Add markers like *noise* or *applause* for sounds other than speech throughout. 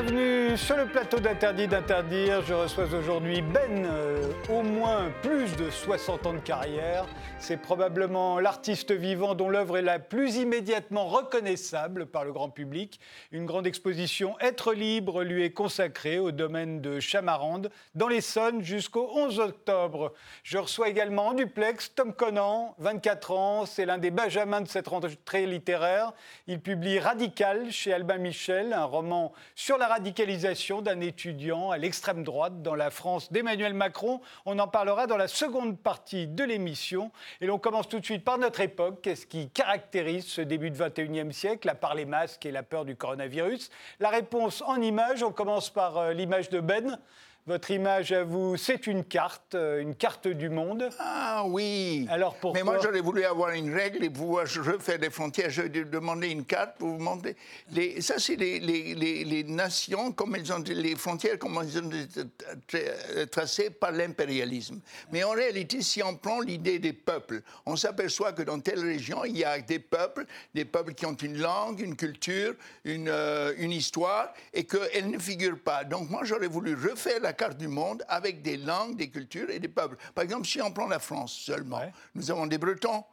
Bienvenue sur le plateau d'Interdit d'Interdire. Je reçois aujourd'hui Ben, euh, au moins plus de 60 ans de carrière. C'est probablement l'artiste vivant dont l'œuvre est la plus immédiatement reconnaissable par le grand public. Une grande exposition Être libre lui est consacrée au domaine de Chamarande, dans l'Essonne, jusqu'au 11 octobre. Je reçois également en duplex Tom Conan, 24 ans. C'est l'un des benjamins de cette rentrée littéraire. Il publie Radical chez Albin Michel, un roman sur la radicalisation d'un étudiant à l'extrême droite dans la France d'Emmanuel Macron. On en parlera dans la seconde partie de l'émission. Et l'on commence tout de suite par notre époque. Qu'est-ce qui caractérise ce début de 21e siècle, à part les masques et la peur du coronavirus? La réponse en images. On commence par euh, l'image de Ben. Votre image à vous, c'est une carte, euh, une carte du monde. Ah oui. Alors pourquoi Mais moi, j'aurais voulu avoir une règle et pouvoir refaire des frontières. Je vais demander une carte pour vous montrer. Les, ça, c'est les, les, les, les nations, comme elles ont les frontières, comme elles ont été tra- tracées par l'impérialisme. Mais en réalité, si on prend l'idée des peuples, on s'aperçoit que dans telle région, il y a des peuples, des peuples qui ont une langue, une culture, une, euh, une histoire, et qu'elles ne figurent pas. Donc moi, j'aurais voulu refaire la carte du monde avec des langues, des cultures et des peuples. Par exemple, si on prend la France seulement, Ouais. nous avons des Bretons.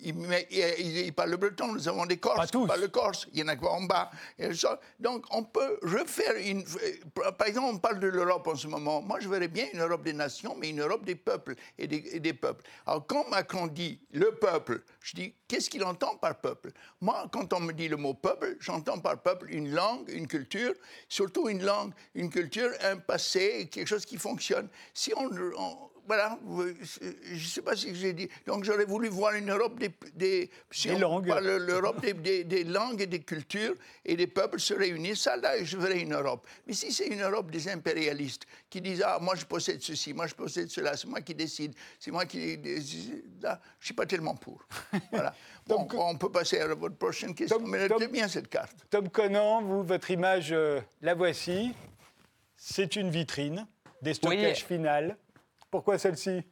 Ils, ils- ils parlent le breton, nous avons des Corses Pas le corse, il y en a quoi en bas. Donc on peut refaire une. Par exemple, on parle de l'Europe en ce moment. Moi, je verrais bien une Europe des nations, mais une Europe des peuples et des, et des peuples. Alors quand Macron dit le peuple, je dis qu'est-ce qu'il entend par peuple? Moi, quand on me dit le mot peuple, j'entends par peuple une langue, une culture, surtout une langue, une culture, un passé, quelque chose qui fonctionne. Si on- on voilà, vous- je ne sais pas si j'ai dit. Donc j'aurais voulu voir une Europe des, des, si Des on langues. parle l'Europe des, des- des langues et des cultures et des peuples se réunissent. Ça, là, je verrais une Europe. Mais si c'est une Europe des impérialistes qui disent Ah, moi je possède ceci, moi je possède cela, c'est moi qui décide, c'est moi qui. Là, je ne suis pas tellement pour. *laughs* Voilà. Bon, on peut passer à votre prochaine question. Tom- mais Tom- notez bien cette carte. Tom Conan, vous, votre image, euh, la voici. C'est une vitrine, des stockages finales. Pourquoi celle-ci?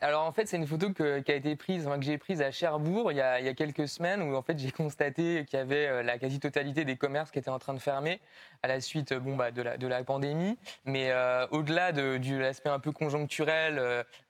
Alors en fait, c'est une photo que- qui a été prise, que j'ai prise à Cherbourg il y, a, quelques semaines où en fait j'ai constaté qu'il y avait euh, la quasi-totalité des commerces qui étaient en train de fermer à la suite bon, bah, de, la, pandémie. Mais euh, au-delà de, l'aspect un peu conjoncturel,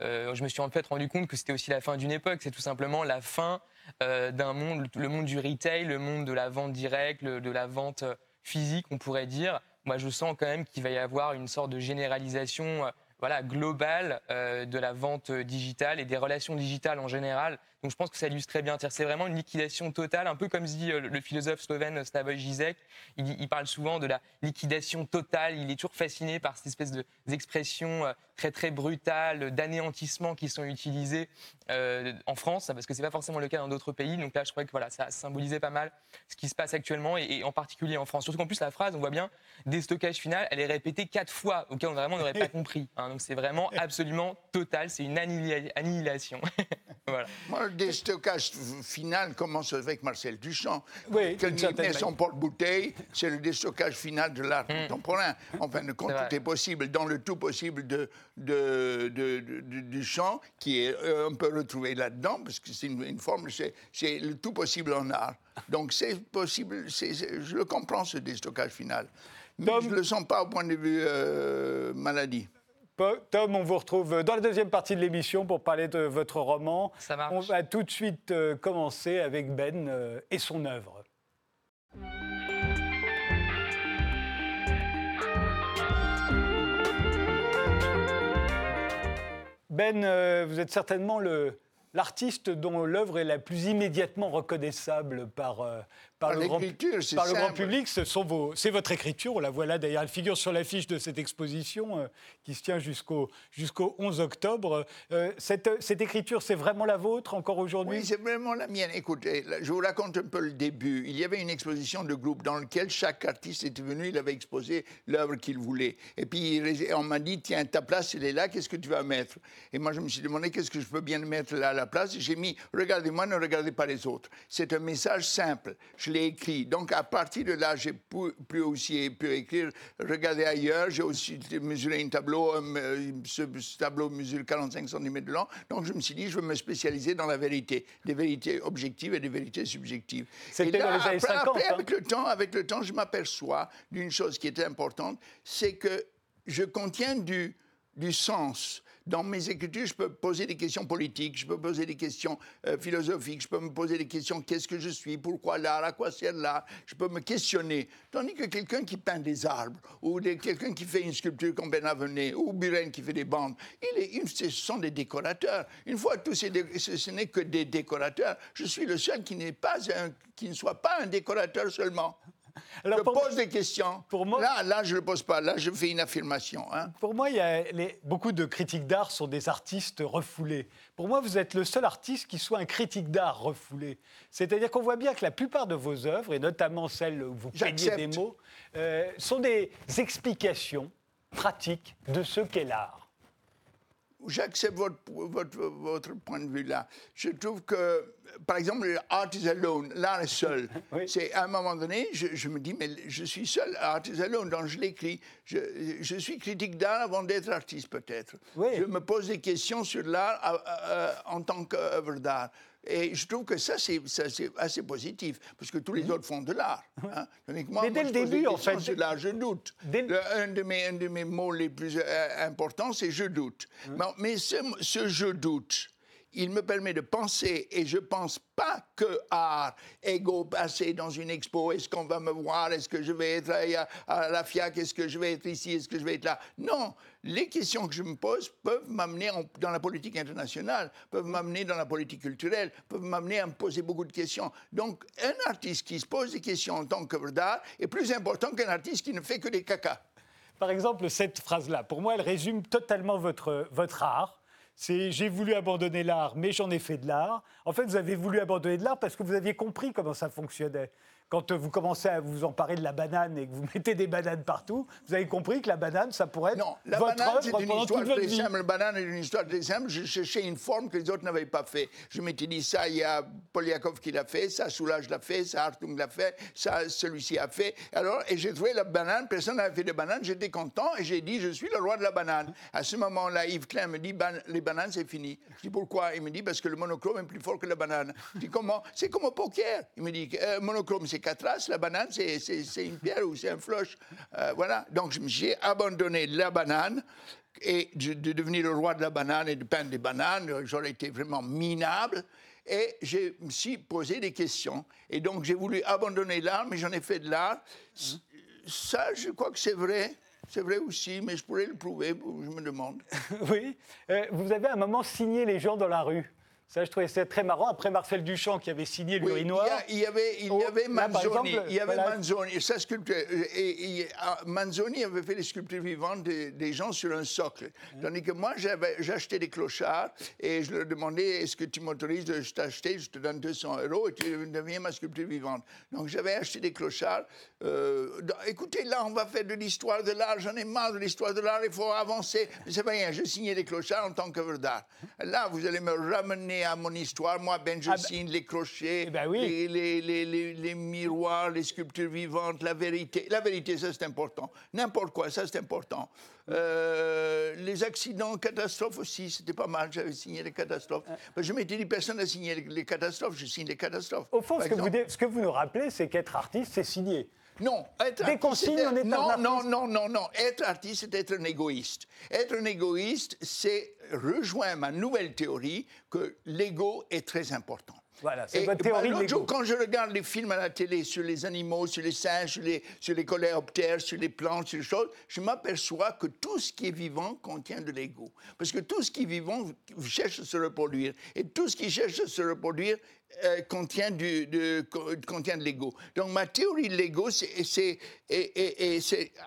euh, je me suis en fait rendu compte que c'était aussi la fin d'une époque. C'est tout simplement la fin euh, d'un monde, le monde du retail, le monde de la vente directe, de la vente physique, on pourrait dire. Moi, je sens quand même qu'il va y avoir une sorte de généralisation. Voilà, globale euh, de la vente euh, digitale et des relations digitales en général. Donc je pense que ça illustre très bien. C'est vraiment une liquidation totale, un peu comme se dit euh, le philosophe slovène Slavoj Žižek. Il, il parle souvent de la liquidation totale. Il est toujours fasciné par cette espèce de- d'expressions euh, très très brutales, d'anéantissement qui sont utilisées euh, en France, parce que c'est pas forcément le cas dans d'autres pays. Donc là, je crois que voilà, ça symbolisait pas mal ce qui se passe actuellement et, et en particulier en France. Surtout qu'en plus la phrase, on voit bien, déstockage final, elle est répétée quatre fois, auquel on vraiment n'aurait pas *laughs* compris. hein. donc c'est vraiment absolument total, c'est une annihila- annihilation. *laughs* voilà. Moi, le déstockage final commence avec Marcel Duchamp. Oui, Quand d'une il certaine met son porte-bouteille, c'est le déstockage final de l'art contemporain. En fin de compte, tout est possible dans le tout possible de, de, de- de- de- Duchamp, qui est euh, un peu retrouvé là-dedans, parce que c'est une, une forme, c'est le tout possible en art. Donc c'est possible, je le comprends, ce déstockage final. Mais Tom- je ne le sens pas au point de vue euh, maladie. Tom, on vous retrouve dans la deuxième partie de l'émission pour parler de votre roman. Ça marche. On va tout de suite euh, commencer avec Ben euh, et son œuvre. Ben, euh, vous êtes certainement l'artiste dont l'œuvre est la plus immédiatement reconnaissable par, euh, par, le, grand, par le grand public. Ce c'est votre écriture, on la voit là d'ailleurs, elle figure sur l'affiche de cette exposition euh, qui se tient jusqu'au jusqu'au 11 octobre. Euh, cette, cette écriture, c'est vraiment la vôtre encore aujourd'hui? Oui, c'est vraiment la mienne. Écoutez, là, je vous raconte un peu le début. Il y avait une exposition de groupe dans laquelle chaque artiste était venu, il avait exposé l'œuvre qu'il voulait. Et puis on m'a dit, tiens, ta place, elle est là, qu'est-ce que tu vas mettre? Et moi, je me suis demandé, qu'est-ce que je peux bien mettre là à la place? Et j'ai mis, regardez-moi, ne regardez pas les autres. C'est un message simple. Je je l'ai écrit. Donc à partir de là, j'ai pu, pu aussi pu écrire, regarder ailleurs. J'ai aussi mesuré un tableau. euh, Ce, ce tableau mesure 45 cm de long. Donc je me suis dit, je vais me spécialiser dans la vérité, des vérités objectives et des vérités subjectives. C'était dans les années après, 50, après, hein. avec le temps, avec le temps, je m'aperçois d'une chose qui est importante, c'est que je contiens du, du sens. Dans mes écritures, je peux poser des questions politiques, je peux poser des questions euh, philosophiques, je peux me poser des questions qu'est-ce que je suis, pourquoi l'art, à quoi sert l'art, je peux me questionner. Tandis que quelqu'un qui peint des arbres, ou quelqu'un qui fait une sculpture comme Benavenet, ou Buren qui fait des bandes, il est, ce sont des décorateurs. Une fois tous ces ce, n'est que des décorateurs. Je suis le seul qui pas qui ne soit pas un décorateur seulement. Alors, je pour- pose des questions. pour moi- Là, là, je ne le pose pas. Là, je fais une affirmation. hein. Pour moi, il y a les- beaucoup de critiques d'art sont des artistes refoulés. Pour moi, vous êtes le seul artiste qui soit un critique d'art refoulé. C'est-à-dire qu'on voit bien que la plupart de vos œuvres, et notamment celles où vous peignez des mots, euh, sont des explications pratiques de ce qu'est l'art. J'accepte votre, votre, votre point de vue là. Je trouve que, par exemple, art is alone, l'art est seul. *laughs* Oui. C'est à un moment donné, je, je me dis, mais je suis seul, art is alone, donc je l'écris. Je, je suis critique d'art avant d'être artiste, peut-être. Oui. Je me pose des questions sur l'art euh, euh, en tant qu'œuvre d'art. Et je trouve que ça, c'est assez positif, parce que tous les autres font de l'art. hein. Moi, Mais dès le début, en fait, sur l'art, je doute. Dès le- Le- un, de mes, un de mes mots les plus euh, importants, c'est je doute. Mais, mais ce, ce je doute, il me permet de penser, et je pense pas que art égaux passer dans une expo, est-ce qu'on va me voir, est-ce que je vais être à, la FIAC, est-ce que je vais être ici, est-ce que je vais être là? Non, les questions que je me pose peuvent m'amener en- dans la politique internationale, peuvent m'amener dans la politique culturelle, peuvent m'amener à me poser beaucoup de questions. Donc, un artiste qui se pose des questions en tant qu'œuvre d'art est plus important qu'un artiste qui ne fait que des cacas. Par exemple, cette phrase-là, pour moi, elle résume totalement votre, votre art. C'est j'ai voulu abandonner l'art, mais j'en ai fait de l'art. En fait, vous avez voulu abandonner de l'art parce que vous aviez compris comment ça fonctionnait. Quand vous commencez à vous emparer de la banane et que vous *laughs* mettez des bananes partout, vous avez compris que la banane, ça pourrait être Non, la votre banane, c'est œuvre une pendant histoire toute votre très vie. simple. La banane est une histoire très simple. Je cherchais une forme que les autres n'avaient pas fait. Je m'étais dit, ça, il y a Polyakov qui l'a fait, ça, Soulage l'a fait, ça, Hartung l'a fait, ça, celui-ci a fait. Alors, et j'ai trouvé la banane, personne n'avait fait de banane, j'étais content et j'ai dit, je suis le roi de la banane. À ce moment-là, Yves Klein me dit, les bananes, c'est fini. Je dis, pourquoi? Il me dit, parce que le monochrome est plus fort que la banane. Je dis, comment? C'est comme au poker. Il me dit, euh, monochrome, c'est quatre as, la banane, c'est- c'est c'est une pierre ou c'est un flush. Euh, voilà. Donc, j'ai abandonné la banane et de, de devenir le roi de la banane et de peindre des bananes, j'aurais été vraiment minable. Et je me suis posé des questions. Et donc, j'ai voulu abandonner l'art, mais j'en ai fait de l'art. C- Ça, je crois que c'est vrai. C'est vrai aussi, mais je pourrais le prouver, je me demande. *laughs* Oui. Euh, vous avez à un moment signé les gens dans la rue. Ça, je trouvais ça très marrant. Après Marcel Duchamp qui avait signé Oui, l'urinoir. il y avait, il Oh, y avait Manzoni. exemple, il y avait voilà. Manzoni, sa sculpture. Et, et, ah, Manzoni avait fait les sculptures vivantes des, des gens sur un socle. Tandis que moi, j'avais- j'achetais des clochards et je leur demandais est-ce que tu m'autorises de t'acheter Je te donne 200 euros et tu deviens ma sculpture vivante. Donc j'avais acheté des clochards. Euh, dans- écoutez, là, on va faire de l'histoire de l'art. J'en ai marre de l'histoire de l'art. Il faut avancer. Mais c'est pas rien. Je signais des clochards en tant qu'œuvre d'art. Là, vous allez me ramener à mon histoire. Moi, ben, je Ah ben- signe les crochets, Eh ben oui. les, les, les, les- les miroirs, les sculptures vivantes, la vérité. La vérité, ça c'est important. N'importe quoi, ça c'est important. Euh, les accidents, catastrophes aussi, c'était pas mal. J'avais signé les catastrophes. Ben, je m'étais dit, personne n'a signé les, catastrophes, je signe les catastrophes. Au fond, ce que, vous, ce que vous nous rappelez, c'est qu'être artiste, c'est signer. Non, être signe, c'est on est non, non, non, non, non. Être artiste, c'est être un égoïste. Être un égoïste, c'est rejoindre ma nouvelle théorie que l'ego est très important. Voilà, c'est votre théorie bah, de jour, quand je regarde les films à la télé sur les animaux, sur les singes, sur les, sur les coléoptères, sur les plantes, sur les choses, je m'aperçois que tout ce qui est vivant contient de l'ego. Parce que tout ce qui est vivant cherche à se reproduire. Et tout ce qui cherche à se reproduire euh, contient, du, de, co- contient de l'ego. Donc ma théorie de l'ego, c'est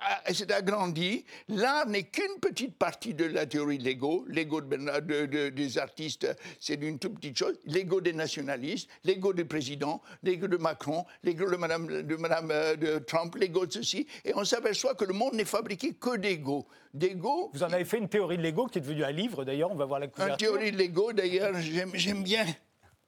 ah, agrandi. L'art n'est qu'une petite partie de la théorie de l'ego. L'ego de Bernard- de- de- des artistes, c'est une toute petite chose. L'ego des nationalistes, l'ego du président, l'ego de Macron, l'ego de Madame, de Madame euh, de Trump, l'ego de ceci. Et on s'aperçoit que le monde n'est fabriqué que d'ego. D'ego. Vous en avez fait une théorie de l'ego qui est devenue un livre, d'ailleurs, on va voir la Une couverture. théorie de l'ego, d'ailleurs, j'aime bien.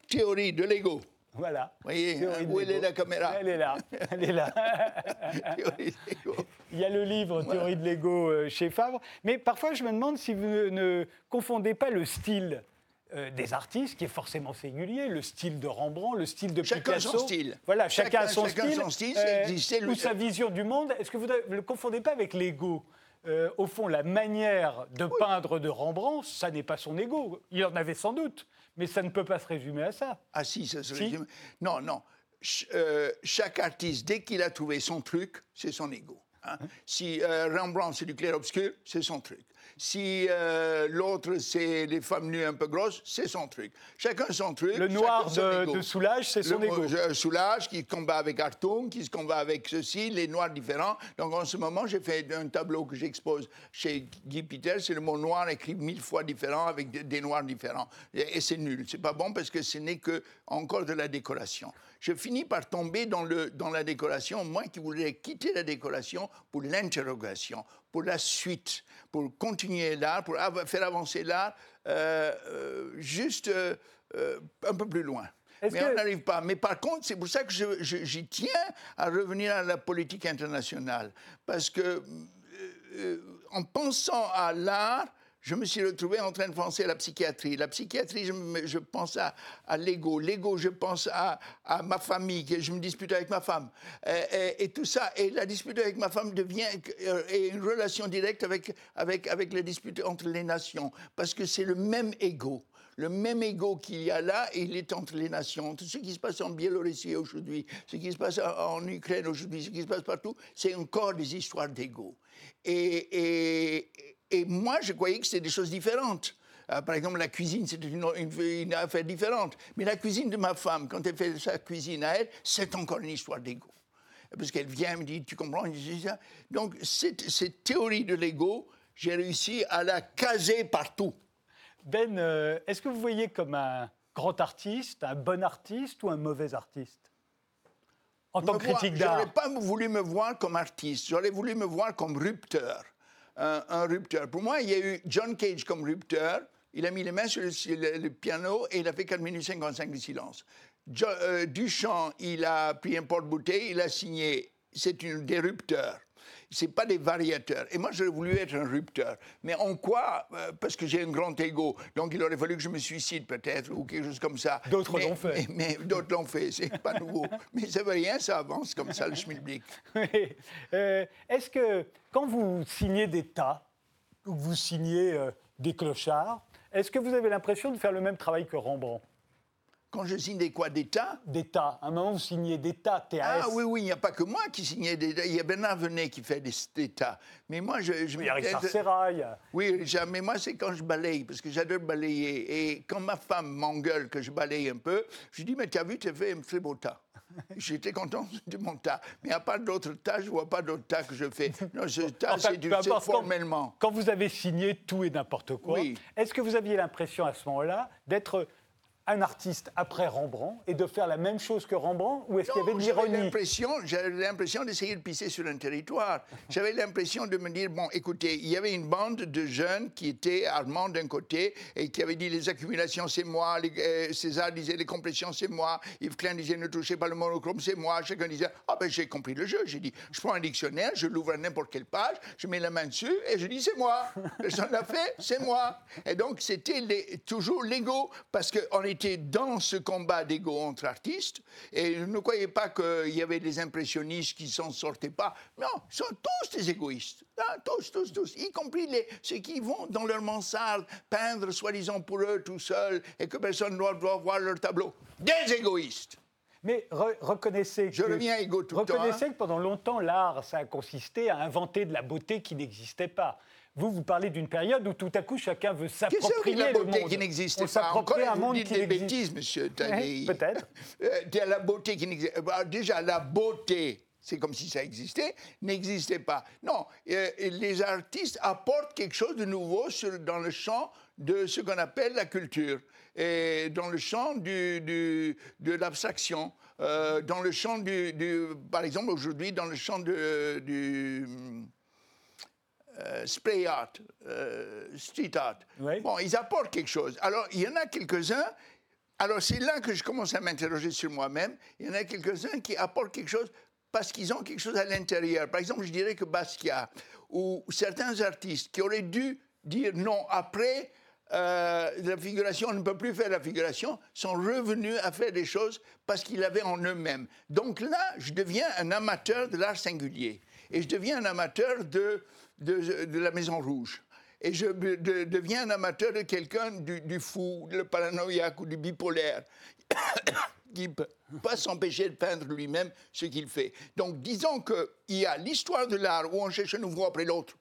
Théorie de l'ego. Voilà. Vous voyez, Théorie de où est la caméra Elle est là. Elle est là. *laughs* Théorie de l'ego. Il y a le livre Théorie de l'ego euh, chez Fabre. Mais parfois, je me demande si vous ne, confondez pas le style euh, des artistes, qui est forcément singulier, le style de Rembrandt, le style de Chacun Picasso. son style. Voilà, chacun, Chacun- son chacun style. son style, lui- Ou sa vision du monde. Est-ce que vous ne le confondez pas avec l'ego? Euh, Au fond, la manière de peindre de Rembrandt, ça n'est pas son ego. Il en avait sans doute, mais ça ne peut pas se résumer à ça. Ah si, ça se Si. résume. Non, non. Ch- euh, chaque artiste, dès qu'il a trouvé son truc, c'est son ego. Hein. Si euh, Rembrandt, c'est du clair-obscur, c'est son truc. Si euh, l'autre, c'est les femmes nues un peu grosses, c'est son truc. Chacun son truc. Le noir de, Soulage, c'est son le ego. euh, Soulage qui se combat avec Artung, qui se combat avec ceci, les noirs différents. Donc en ce moment, j'ai fait un tableau que j'expose chez Guy Peter, c'est le mot noir écrit mille fois différent avec des, des noirs différents. Et, et c'est nul, c'est pas bon parce que ce n'est que encore de la décoration. Je finis par tomber dans, le, dans la décoration, moi qui voulais quitter la décoration pour l'interrogation, pour la suite, pour continuer l'art, pour av- faire avancer l'art euh, euh, juste euh, un peu plus loin. Mais que- on n'arrive pas. Mais par contre, c'est pour ça que j'y tiens à revenir à la politique internationale. Parce que, en pensant à l'art, je me suis retrouvé en train de penser à la psychiatrie. La psychiatrie, je, pense à, l'ego. L'ego, je pense à, ma famille, que je me dispute avec ma femme. Et, tout ça. Et la dispute avec ma femme devient euh, une relation directe avec, avec, avec la dispute entre les nations. Parce que c'est le même ego. Le même ego qu'il y a là, il est entre les nations. Tout ce qui se passe en Biélorussie aujourd'hui, ce qui se passe en Ukraine aujourd'hui, ce qui se passe partout, c'est encore des histoires d'ego. Et, et moi, je croyais que c'était des choses différentes. Euh, par exemple, la cuisine, c'était une, une- une affaire différente. Mais la cuisine de ma femme, quand elle fait sa cuisine à elle, c'est encore une histoire d'ego. Parce qu'elle vient me dit, tu comprends ça. Donc, cette, cette théorie de l'ego, j'ai réussi à la caser partout. Ben, euh, est-ce que vous voyez comme un grand artiste, un bon artiste ou un mauvais artiste? En tant que critique d'art J'aurais pas voulu me voir comme artiste, j'aurais voulu me voir comme rupteur. Un, rupteur. Pour moi, il y a eu John Cage comme rupteur. Il a mis les mains sur le, piano et il a fait 4 minutes 55 de silence. Euh, Duchamp, il a pris un porte-bouteille, il a signé. C'est une des rupteurs. C'est pas des variateurs. Et moi, j'aurais voulu être un rupteur. Mais en quoi Euh, Parce que j'ai un grand ego. Donc, il aurait fallu que je me suicide, peut-être, ou quelque chose comme ça. D'autres l'ont fait. Mais, mais d'autres l'ont fait. C'est pas nouveau. *laughs* mais ça veut rien, ça avance comme ça, le schmilblick. *laughs* Oui. Euh, Est-ce que quand vous signez des tas, ou que vous signez euh, des clochards, est-ce que vous avez l'impression de faire le même travail que Rembrandt? Quand je signe des quoi d'État Des tas. À un moment, vous signez des tas, TAS. Ah oui, oui, il n'y a pas que moi qui signais des Il y a Bernard Venet qui fait des États. Mais moi, je, je Il y a Richard peut-être- Serra, il y a- Oui, mais moi, c'est quand je balaye, parce que j'adore balayer. Et quand ma femme m'engueule que je balaye un peu, je dis, mais tu as vu, tu as fait un très beau tas. *laughs* J'étais content de mon tas. Mais à part d'autres tas, je ne vois pas d'autres tas que je fais. *laughs* Non, ce tas, Enfin, c'est importe, quand- formellement. Quand vous avez signé tout et n'importe quoi, Oui. est-ce que vous aviez l'impression à ce moment-là d'être un artiste après Rembrandt et de faire la même chose que Rembrandt Ou est-ce qu'il y avait de l'ironie j'avais l'impression d'essayer de pisser sur un territoire. J'avais l'impression de me dire, bon, écoutez, il y avait une bande de jeunes qui étaient allemands d'un côté et qui avaient dit les accumulations, c'est moi, les- euh, César disait les compressions, c'est moi, Yves Klein disait ne touchez pas le monochrome, c'est moi, chacun disait, ah ben j'ai compris le jeu. J'ai dit, je prends un dictionnaire, je l'ouvre à n'importe quelle page, je mets la main dessus et je dis, c'est moi. *laughs* Personne l'a fait, c'est moi. Et donc c'était toujours l'ego, parce qu'on était dans ce combat d'ego entre artistes, et ne croyez pas qu'il y avait des impressionnistes qui s'en sortaient pas. Non, ils sont tous des égoïstes. Ah, tous, tous, tous. Y compris les, ceux qui vont dans leur mansarde peindre, soi-disant pour eux, tout seuls, et que personne ne doit, doit voir leur tableau. Des égoïstes. Mais re- reconnaissez Je que, reviens à Ego tout temps, hein. que pendant longtemps, l'art, ça a consisté à inventer de la beauté qui n'existait pas. Vous, vous parlez d'une période où tout à coup, chacun veut s'approprier le beauté monde. qui n'existait On pas Encore, un vous monde dites qui des n'existe bêtises, monsieur Ouais, Tadei. peut-être. Euh, la beauté qui n'existe pas. Déjà, la beauté, c'est comme si ça existait, n'existait pas. Non, euh, les artistes apportent quelque chose de nouveau sur- dans le champ de ce qu'on appelle la culture, et dans le champ du, du- de l'abstraction, euh, dans le champ du, du- par exemple aujourd'hui, dans le champ de- du euh, spray art, euh, street art. Oui. Bon, ils apportent quelque chose. Alors, il y en a quelques-uns, Alors c'est là que je commence à m'interroger sur moi-même. Il y en a quelques-uns qui apportent quelque chose parce qu'ils ont quelque chose à l'intérieur. Par exemple, je dirais que Basquiat ou certains artistes qui auraient dû dire non après euh, la figuration, on ne peut plus faire la figuration, sont revenus à faire des choses parce qu'ils l'avaient en eux-mêmes. Donc là, je deviens un amateur de l'art singulier. Et je deviens un amateur de, de, la Maison Rouge. Et je deviens un amateur de quelqu'un du, fou, le paranoïaque ou du bipolaire, *coughs* qui ne peut pas s'empêcher de peindre lui-même ce qu'il fait. Donc disons qu'il y a l'histoire de l'art où on cherche un nouveau après l'autre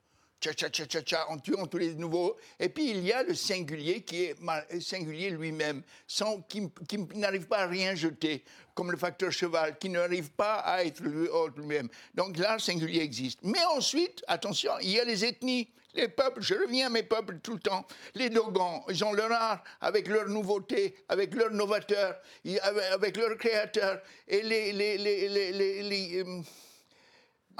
tcha en tuant tous les nouveaux. Et puis il y a le singulier qui est singulier lui-même, sans, qui, n'arrive pas à rien jeter, comme le facteur cheval, qui n'arrive pas à être lui-même. Donc l'art singulier existe. Mais ensuite, attention, il y a les ethnies. Les peuples, je reviens à mes peuples tout le temps. Les Dogons, ils ont leur art avec leur nouveauté, avec leur novateur, avec leur créateur. Et les, les, les, les, les, les, euh,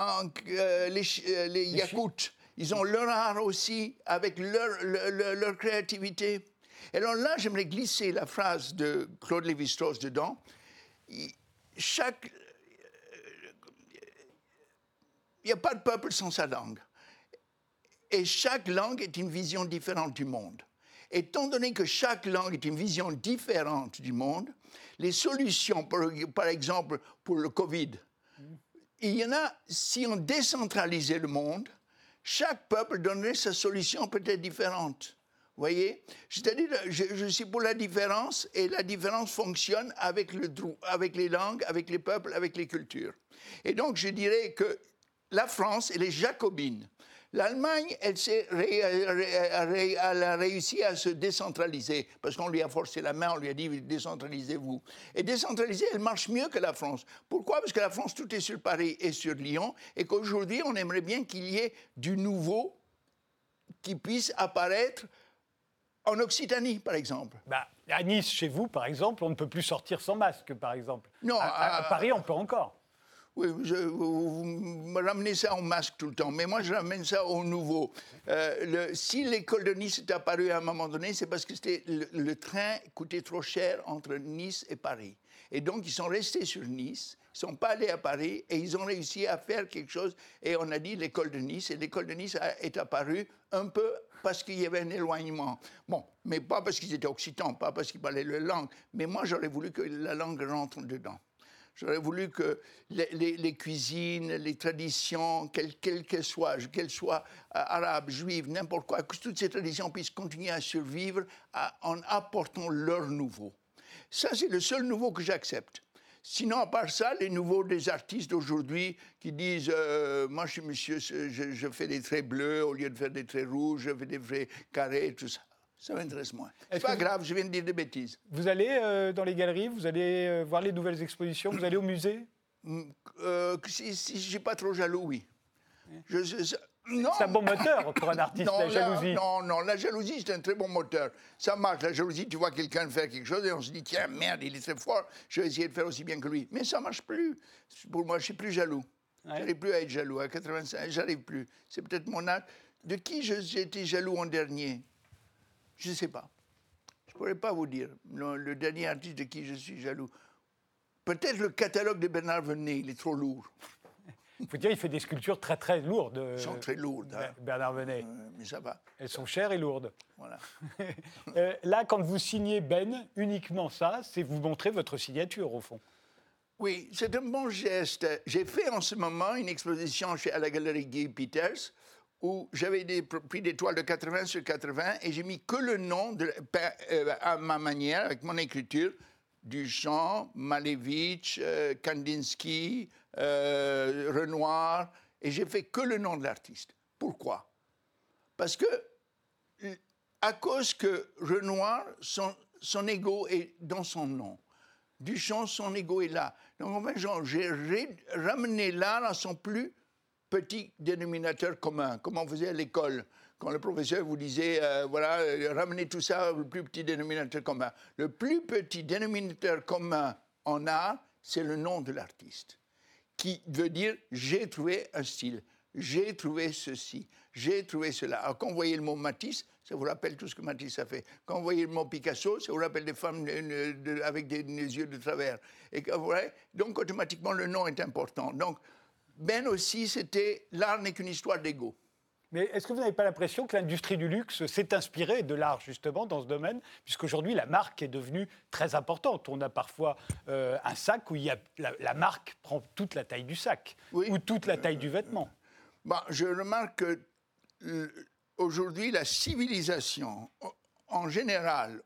euh, euh, Yakoutes, ils ont leur art aussi, avec leur, créativité. Et alors là, j'aimerais glisser la phrase de Claude Lévi-Strauss dedans. Il n'y a pas de peuple sans sa langue. Et chaque langue est une vision différente du monde. Étant donné que chaque langue est une vision différente du monde, les solutions, par exemple pour le Covid, il y en a, si on décentralisait le monde, chaque peuple donnerait sa solution peut-être différente. Voyez? C'est-à-dire, je, suis pour la différence et la différence fonctionne avec, le, avec les langues, avec les peuples, avec les cultures. Et donc, je dirais que la France, elle est jacobine. L'Allemagne, elle, a réussi à se décentraliser parce qu'on lui a forcé la main, on lui a dit décentralisez-vous. Et décentraliser, elle marche mieux que la France. Pourquoi? Parce que la France, tout est sur Paris et sur Lyon et qu'aujourd'hui, on aimerait bien qu'il y ait du nouveau qui puisse apparaître en Occitanie, par exemple. Bah, à Nice, chez vous, par exemple, on ne peut plus sortir sans masque, par exemple. Non, à Paris, on peut encore. Oui, vous, me ramenez ça en masque tout le temps, mais moi je ramène ça au nouveau. Euh, si l'école de Nice est apparue à un moment donné, c'est parce que le, le, train coûtait trop cher entre Nice et Paris. Et donc ils sont restés sur Nice, ils sont pas allés à Paris et ils ont réussi à faire quelque chose. Et on a dit l'école de Nice, et l'école de Nice est apparue un peu parce qu'il y avait un éloignement. Bon, mais pas parce qu'ils étaient occitans, pas parce qu'ils parlaient la langue, mais moi j'aurais voulu que la langue rentre dedans. J'aurais voulu que les, cuisines, les traditions, quelles qu'elles soient, qu'elles soient euh, arabes, juives, n'importe quoi, que toutes ces traditions puissent continuer à survivre en apportant leur nouveau. Ça, c'est le seul nouveau que j'accepte. Sinon, à part ça, les nouveaux des artistes d'aujourd'hui qui disent euh, Moi, je suis monsieur, je, je, fais des traits bleus au lieu de faire des traits rouges, je fais des traits carrés, tout ça ça m'intéresse moins. C'est pas grave, je viens de dire des bêtises. Vous allez euh, dans les galeries, vous allez euh, voir les nouvelles expositions, vous allez au musée? Mm, euh, Si, si je suis pas trop jaloux, oui. c'est un bon moteur pour un artiste, la jalousie. non, non, la jalousie, c'est un très bon moteur. Ça marche, la jalousie, tu vois quelqu'un faire quelque chose et on se dit, tiens, merde, il est très fort, je vais essayer de faire aussi bien que lui. Mais ça marche plus. Pour moi, je suis plus jaloux. Je J'arrive plus à être jaloux. À 85, j'arrive plus. C'est peut-être mon âge. De qui j'ai été jaloux en dernier? Je ne sais pas. Je ne pourrais pas vous dire le, dernier artiste de qui je suis jaloux. Peut-être le catalogue de Bernard Venet, il est trop lourd. Il faut dire qu'il fait des sculptures très très lourdes. Elles sont très lourdes. Hein. Bernard Venet. mais ça va. Elles sont chères et lourdes. Voilà. *laughs* Euh, là, quand vous signez Ben, uniquement ça, c'est vous montrer votre signature au fond. Oui, c'est un bon geste. J'ai fait en ce moment une exposition chez, à la galerie Guy Peters où j'avais pris des toiles de 80 sur 80 et j'ai mis que le nom euh, à ma manière, avec mon écriture, Duchamp, Malevich, euh, Kandinsky, euh, Renoir, et j'ai fait que le nom de l'artiste. Pourquoi? Parce que, à cause que Renoir, son, son ego est dans son nom. Duchamp, son ego est là. Donc, enfin, j'ai ramené l'art à son plus petit dénominateur commun, comme on faisait à l'école. Quand le professeur vous disait, euh, voilà, euh, ramenez tout ça au plus petit dénominateur commun. Le plus petit dénominateur commun en art, c'est le nom de l'artiste, qui veut dire j'ai trouvé un style, j'ai trouvé ceci, j'ai trouvé cela. Alors quand vous voyez le mot Matisse, ça vous rappelle tout ce que Matisse a fait. Quand vous voyez le mot Picasso, ça vous rappelle des femmes avec des, yeux de travers. Et donc automatiquement, le nom est important. Donc, Ben aussi, c'était l'art n'est qu'une histoire d'ego. Mais est-ce que vous n'avez pas l'impression que l'industrie du luxe s'est inspirée de l'art justement dans ce domaine, puisqu'aujourd'hui la marque est devenue très importante. On a parfois euh, un sac où il y a, la, marque prend toute la taille du sac ou toute la taille du vêtement. Bah, je remarque que euh, aujourd'hui la civilisation en général,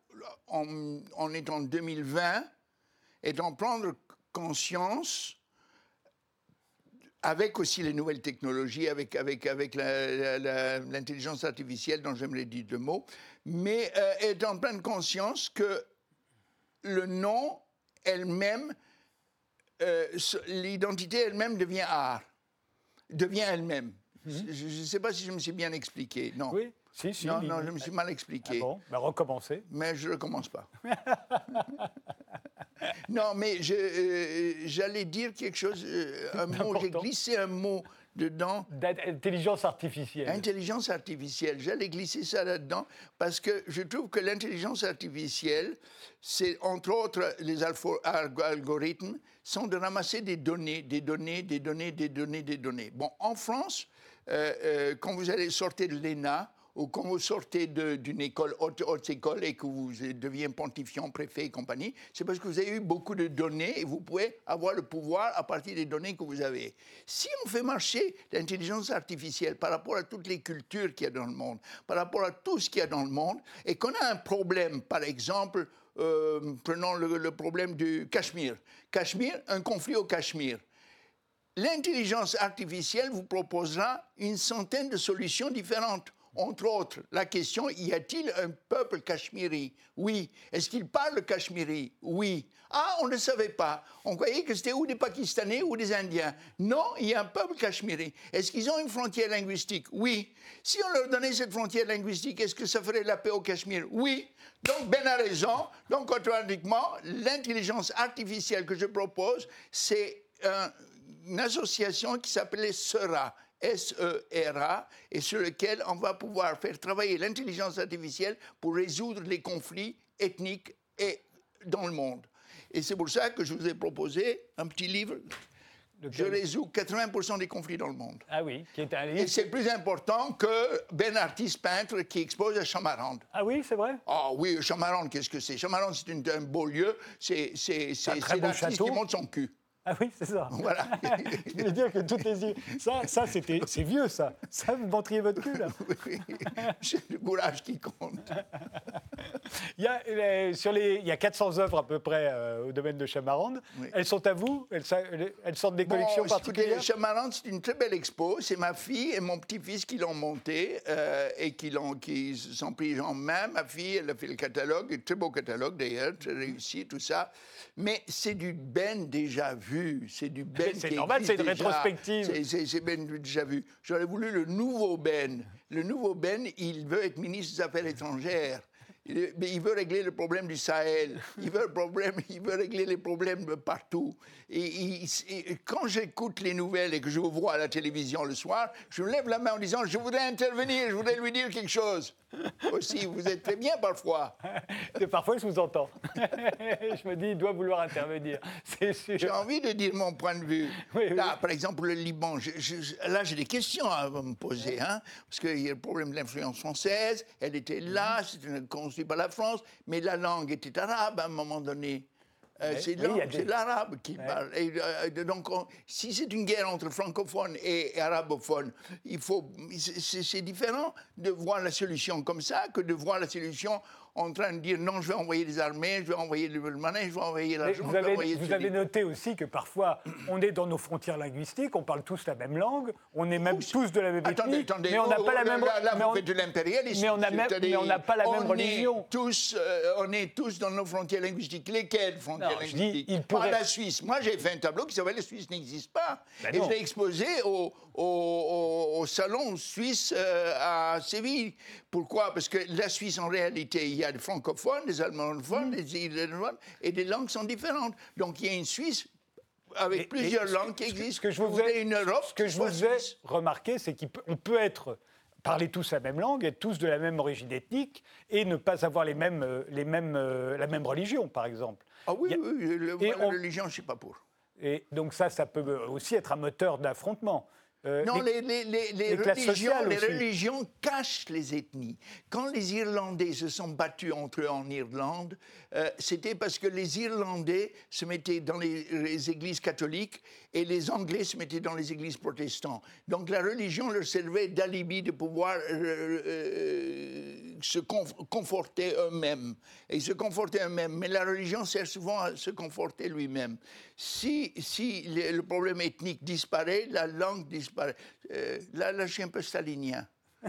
on, est en 2020, est en prendre conscience avec aussi les nouvelles technologies, avec, avec, avec l'intelligence artificielle dont j'aimerais dire deux mots, mais euh, est en pleine conscience que le nom elle-même, euh, l'identité elle-même devient art, devient elle-même. Mhm. Je ne sais pas si je me suis bien expliqué. Non. Oui. Si, si, non, non, je me suis mal expliqué. Ah bon, ben, recommencer. Mais je ne recommence pas. *laughs* *laughs* non, mais euh, j'allais dire quelque chose, euh, un mot, j'ai glissé un mot dedans. D'intelligence artificielle. Intelligence artificielle. J'allais glisser ça là-dedans parce que je trouve que l'intelligence artificielle, c'est entre autres les algorithmes, sont de ramasser des données, des données, des données, des données, des données. Bon, en France, euh, quand vous allez sortir de l'ENA, ou quand vous sortez d'une école, haute, école, et que vous devenez pontifiant, préfet et compagnie, c'est parce que vous avez eu beaucoup de données et vous pouvez avoir le pouvoir à partir des données que vous avez. Si on fait marcher l'intelligence artificielle par rapport à toutes les cultures qu'il y a dans le monde, par rapport à tout ce qu'il y a dans le monde, et qu'on a un problème, par exemple, euh, prenons le, le problème du Cachemire. Cachemire, un conflit au Cachemire. L'intelligence artificielle vous proposera une centaine de solutions différentes entre autres, la question y a-t-il un peuple cachemiri? Oui. Est-ce qu'il parle cachemiri? Oui. Ah, on ne savait pas. On croyait que c'était ou des Pakistanais ou des Indiens. Non, il y a un peuple cachemiri. Est-ce qu'ils ont une frontière linguistique? Oui. Si on leur donnait cette frontière linguistique, est-ce que ça ferait la paix au Cachemire? Oui. Donc Ben a raison. Donc automatiquement, l'intelligence artificielle que je propose, c'est une association qui s'appelait SERA SERA, et sur lequel on va pouvoir faire travailler l'intelligence artificielle pour résoudre les conflits ethniques et dans le monde. Et c'est pour ça que je vous ai proposé un petit livre. Je résous 80% des conflits dans le monde. Ah oui, qui est un livre. Et c'est plus important que Ben Artiste peintre qui expose à Chamarande. Ah oui, c'est vrai? Ah oui, Chamarande, qu'est-ce que c'est? Chamarande, c'est un beau lieu. C'est l'artiste qui monte son cul. Ah oui, c'est ça. Voilà. *laughs* je voulais dire que toutes les ça, ça c'était, c'est vieux ça. Ça, vous montriez votre cul là. *laughs* oui, c'est le bourrage qui compte. il, y a, sur les, il y a 400 œuvres à peu près euh, au domaine de Chamarande. Elles sont à vous? Elles, elles, sortent des collections bon, particulières? Chamarande, c'est une très belle expo. C'est ma fille et mon petit-fils qui l'ont montée euh, et qui l'ont, qui s'en pris en main. Ma fille, elle a fait le catalogue, un très beau catalogue d'ailleurs, très réussi, tout ça. Mais c'est du Ben déjà vu c'est du Ben. *laughs* C'est normal, c'est une rétrospective. C'est Ben déjà vu. J'aurais voulu le nouveau Ben. Le nouveau Ben, il veut être ministre des Affaires étrangères. Mais il veut régler le problème du Sahel. Il veut, problème, *laughs* il veut régler les problèmes de partout. Et, quand j'écoute les nouvelles et que je vous vois à la télévision le soir, je me lève la main en disant Je voudrais intervenir, je voudrais lui dire quelque chose. Aussi, vous êtes très bien parfois. *laughs* parfois, je vous entends. *laughs* je me dis Il doit vouloir intervenir. C'est. J'ai envie de dire mon point de vue. là, par exemple, le Liban, là, j'ai des questions à me poser. Hein, parce qu'il y a le problème de l'influence française. Elle était là, c'était construit par la France, mais la langue était arabe à un moment donné. Euh, c'est l'arabe qui parle. Et, euh, donc, si c'est une guerre entre francophones et, arabophones, il faut, c'est différent de voir la solution comme ça que de voir la solution en train de dire non, je vais envoyer des armées, je vais envoyer le monnaie, je vais envoyer l'argent. Vous, avez, vous avez noté aussi que parfois, on est dans nos frontières linguistiques, on parle tous la même langue, on est même tous de la même ethnie, attendez, mais on n'a pas la même. Là, là vous faites de l'impérialisme. Mais on n'a pas la même religion. Tous, euh, on est tous dans nos frontières linguistiques. Lesquelles frontières linguistiques il pourrait... Pas la Suisse. Moi, j'ai fait un tableau qui s'appelle La Suisse n'existe pas. Ben et je l'ai exposé au, au, salon suisse euh, à Séville. Pourquoi? Parce que la Suisse, en réalité, il y a des francophones, des allemophones, mm. des irlandophones, et des langues sont différentes. Donc il y a une Suisse avec plusieurs langues qui existent. Ce que je vous, ai, une Europe, ce que je vous ai remarqué, c'est qu'on peut être parler tous la même langue, être tous de la même origine ethnique et ne pas avoir les mêmes, les mêmes, la même religion, par exemple. Ah oui, oui, la religion, je ne suis pas pour. Et donc ça, ça peut aussi être un moteur d'affrontement. Euh, non, les, religions, cachent les ethnies. Quand les Irlandais se sont battus entre eux en Irlande, euh, c'était parce que les Irlandais se mettaient dans les, églises catholiques et les Anglais se mettaient dans les églises protestantes. Donc la religion leur servait d'alibi de pouvoir euh, se conforter eux-mêmes. Et se conforter eux-mêmes. Mais la religion sert souvent à se conforter lui-même. Si, si le problème ethnique disparaît, la langue disparaît. Euh, là, là, je suis un peu stalinien. *laughs*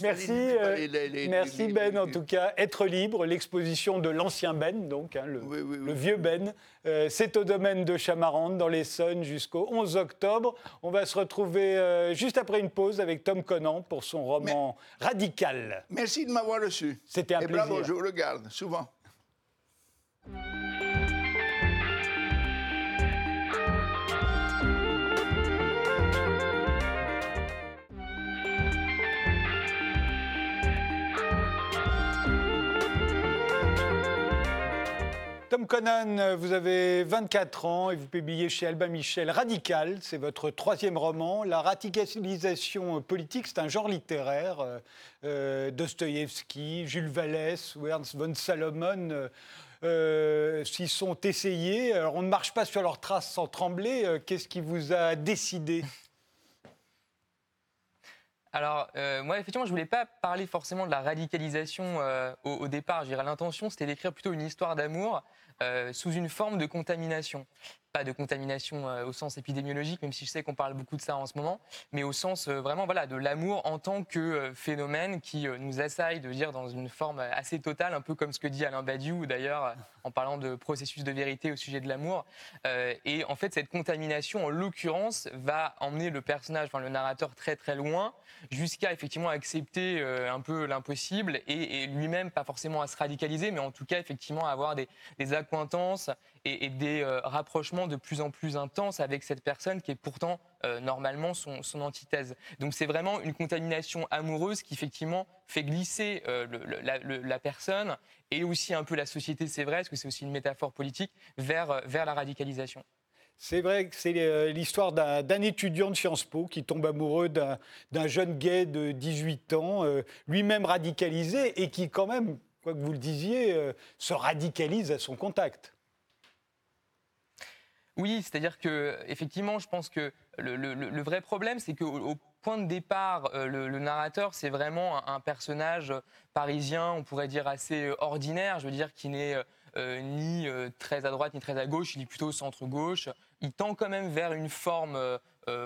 merci, euh, merci Ben. En tout cas, être libre, l'exposition de l'ancien Ben, donc hein, le, vieux Ben, euh, c'est au domaine de Chamarande dans l'Essonne jusqu'au 11 octobre. On va se retrouver juste après une pause avec Tom Conan pour son roman Radical. Merci de m'avoir reçu. C'était un Et plaisir. Bravo, je vous regarde souvent. Tom Conan, vous avez 24 ans et vous publiez chez Albin Michel Radical, c'est votre troisième roman. La radicalisation politique, c'est un genre littéraire. Euh, euh Dostoïevski, Jules Vallès ou Ernst von Salomon euh, euh, s'y sont essayés. Alors on ne marche pas sur leurs traces sans trembler. Qu'est-ce qui vous a décidé? Alors, moi, effectivement, je voulais pas parler forcément de la radicalisation au, au, départ. L'intention, c'était d'écrire plutôt une histoire d'amour euh, sous une forme de contamination de contamination euh, au sens épidémiologique, même si je sais qu'on parle beaucoup de ça en ce moment, mais au sens euh, vraiment voilà de l'amour en tant que euh, phénomène qui nous assaille de dire dans une forme assez totale, un peu comme ce que dit Alain Badiou d'ailleurs en parlant de processus de vérité au sujet de l'amour. et en fait, cette contamination, en l'occurrence, va emmener le personnage, enfin le narrateur, très très loin, jusqu'à effectivement accepter un peu l'impossible et, lui-même pas forcément à se radicaliser, mais en tout cas effectivement avoir des, des accointances et, des rapprochements de plus en plus intenses avec cette personne qui est pourtant euh, normalement son, antithèse. Donc c'est vraiment une contamination amoureuse qui effectivement fait glisser euh, la, personne et aussi un peu la société, c'est vrai, parce que c'est aussi une métaphore politique, vers, vers la radicalisation. C'est vrai que c'est l'histoire d'un étudiant de Sciences Po qui tombe amoureux d'un jeune gay de 18 ans, lui-même radicalisé, et qui quand même, quoi que vous le disiez, se radicalise à son contact. Oui, c'est-à-dire que effectivement, je pense que le, vrai problème, c'est qu'au point de départ, euh, le, narrateur, c'est vraiment un, personnage parisien, on pourrait dire assez ordinaire, je veux dire, qui n'est euh, ni euh, très à droite ni très à gauche, il est plutôt centre-gauche. Il tend quand même vers une forme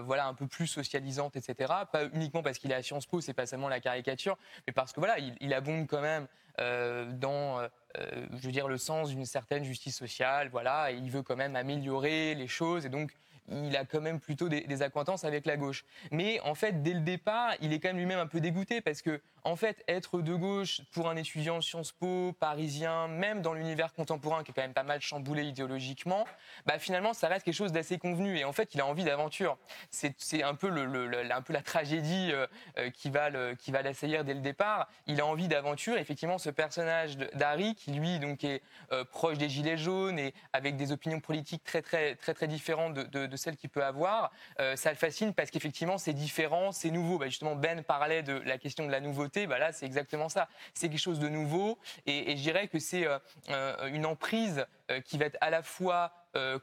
voilà, un peu plus socialisante, etc. Pas uniquement parce qu'il est à Sciences Po, c'est pas seulement la caricature, mais parce que voilà, il, il abonde quand même dans euh, je veux dire, le sens d'une certaine justice sociale, voilà, et il veut quand même améliorer les choses, et donc il a quand même plutôt des, des, acquaintances avec la gauche. Mais en fait, dès le départ, il est quand même lui-même un peu dégoûté parce que, en fait, être de gauche pour un étudiant Sciences Po, parisien, même dans l'univers contemporain qui est quand même pas mal chamboulé idéologiquement, bah finalement, ça reste quelque chose d'assez convenu. Et en fait, il a envie d'aventure. C'est un peu la tragédie euh, euh, qui va l'assaillir dès le départ. Il a envie d'aventure. Effectivement, ce personnage d'Harry, qui lui donc est euh, proche des gilets jaunes et avec des opinions politiques très très très très différentes de de celle qu'il peut avoir, ça le fascine parce qu'effectivement c'est différent, c'est nouveau. Bah, justement, Ben parlait de la question de la nouveauté, bah, là c'est exactement ça. C'est quelque chose de nouveau et, je dirais que c'est euh, euh, une emprise qui va être à la fois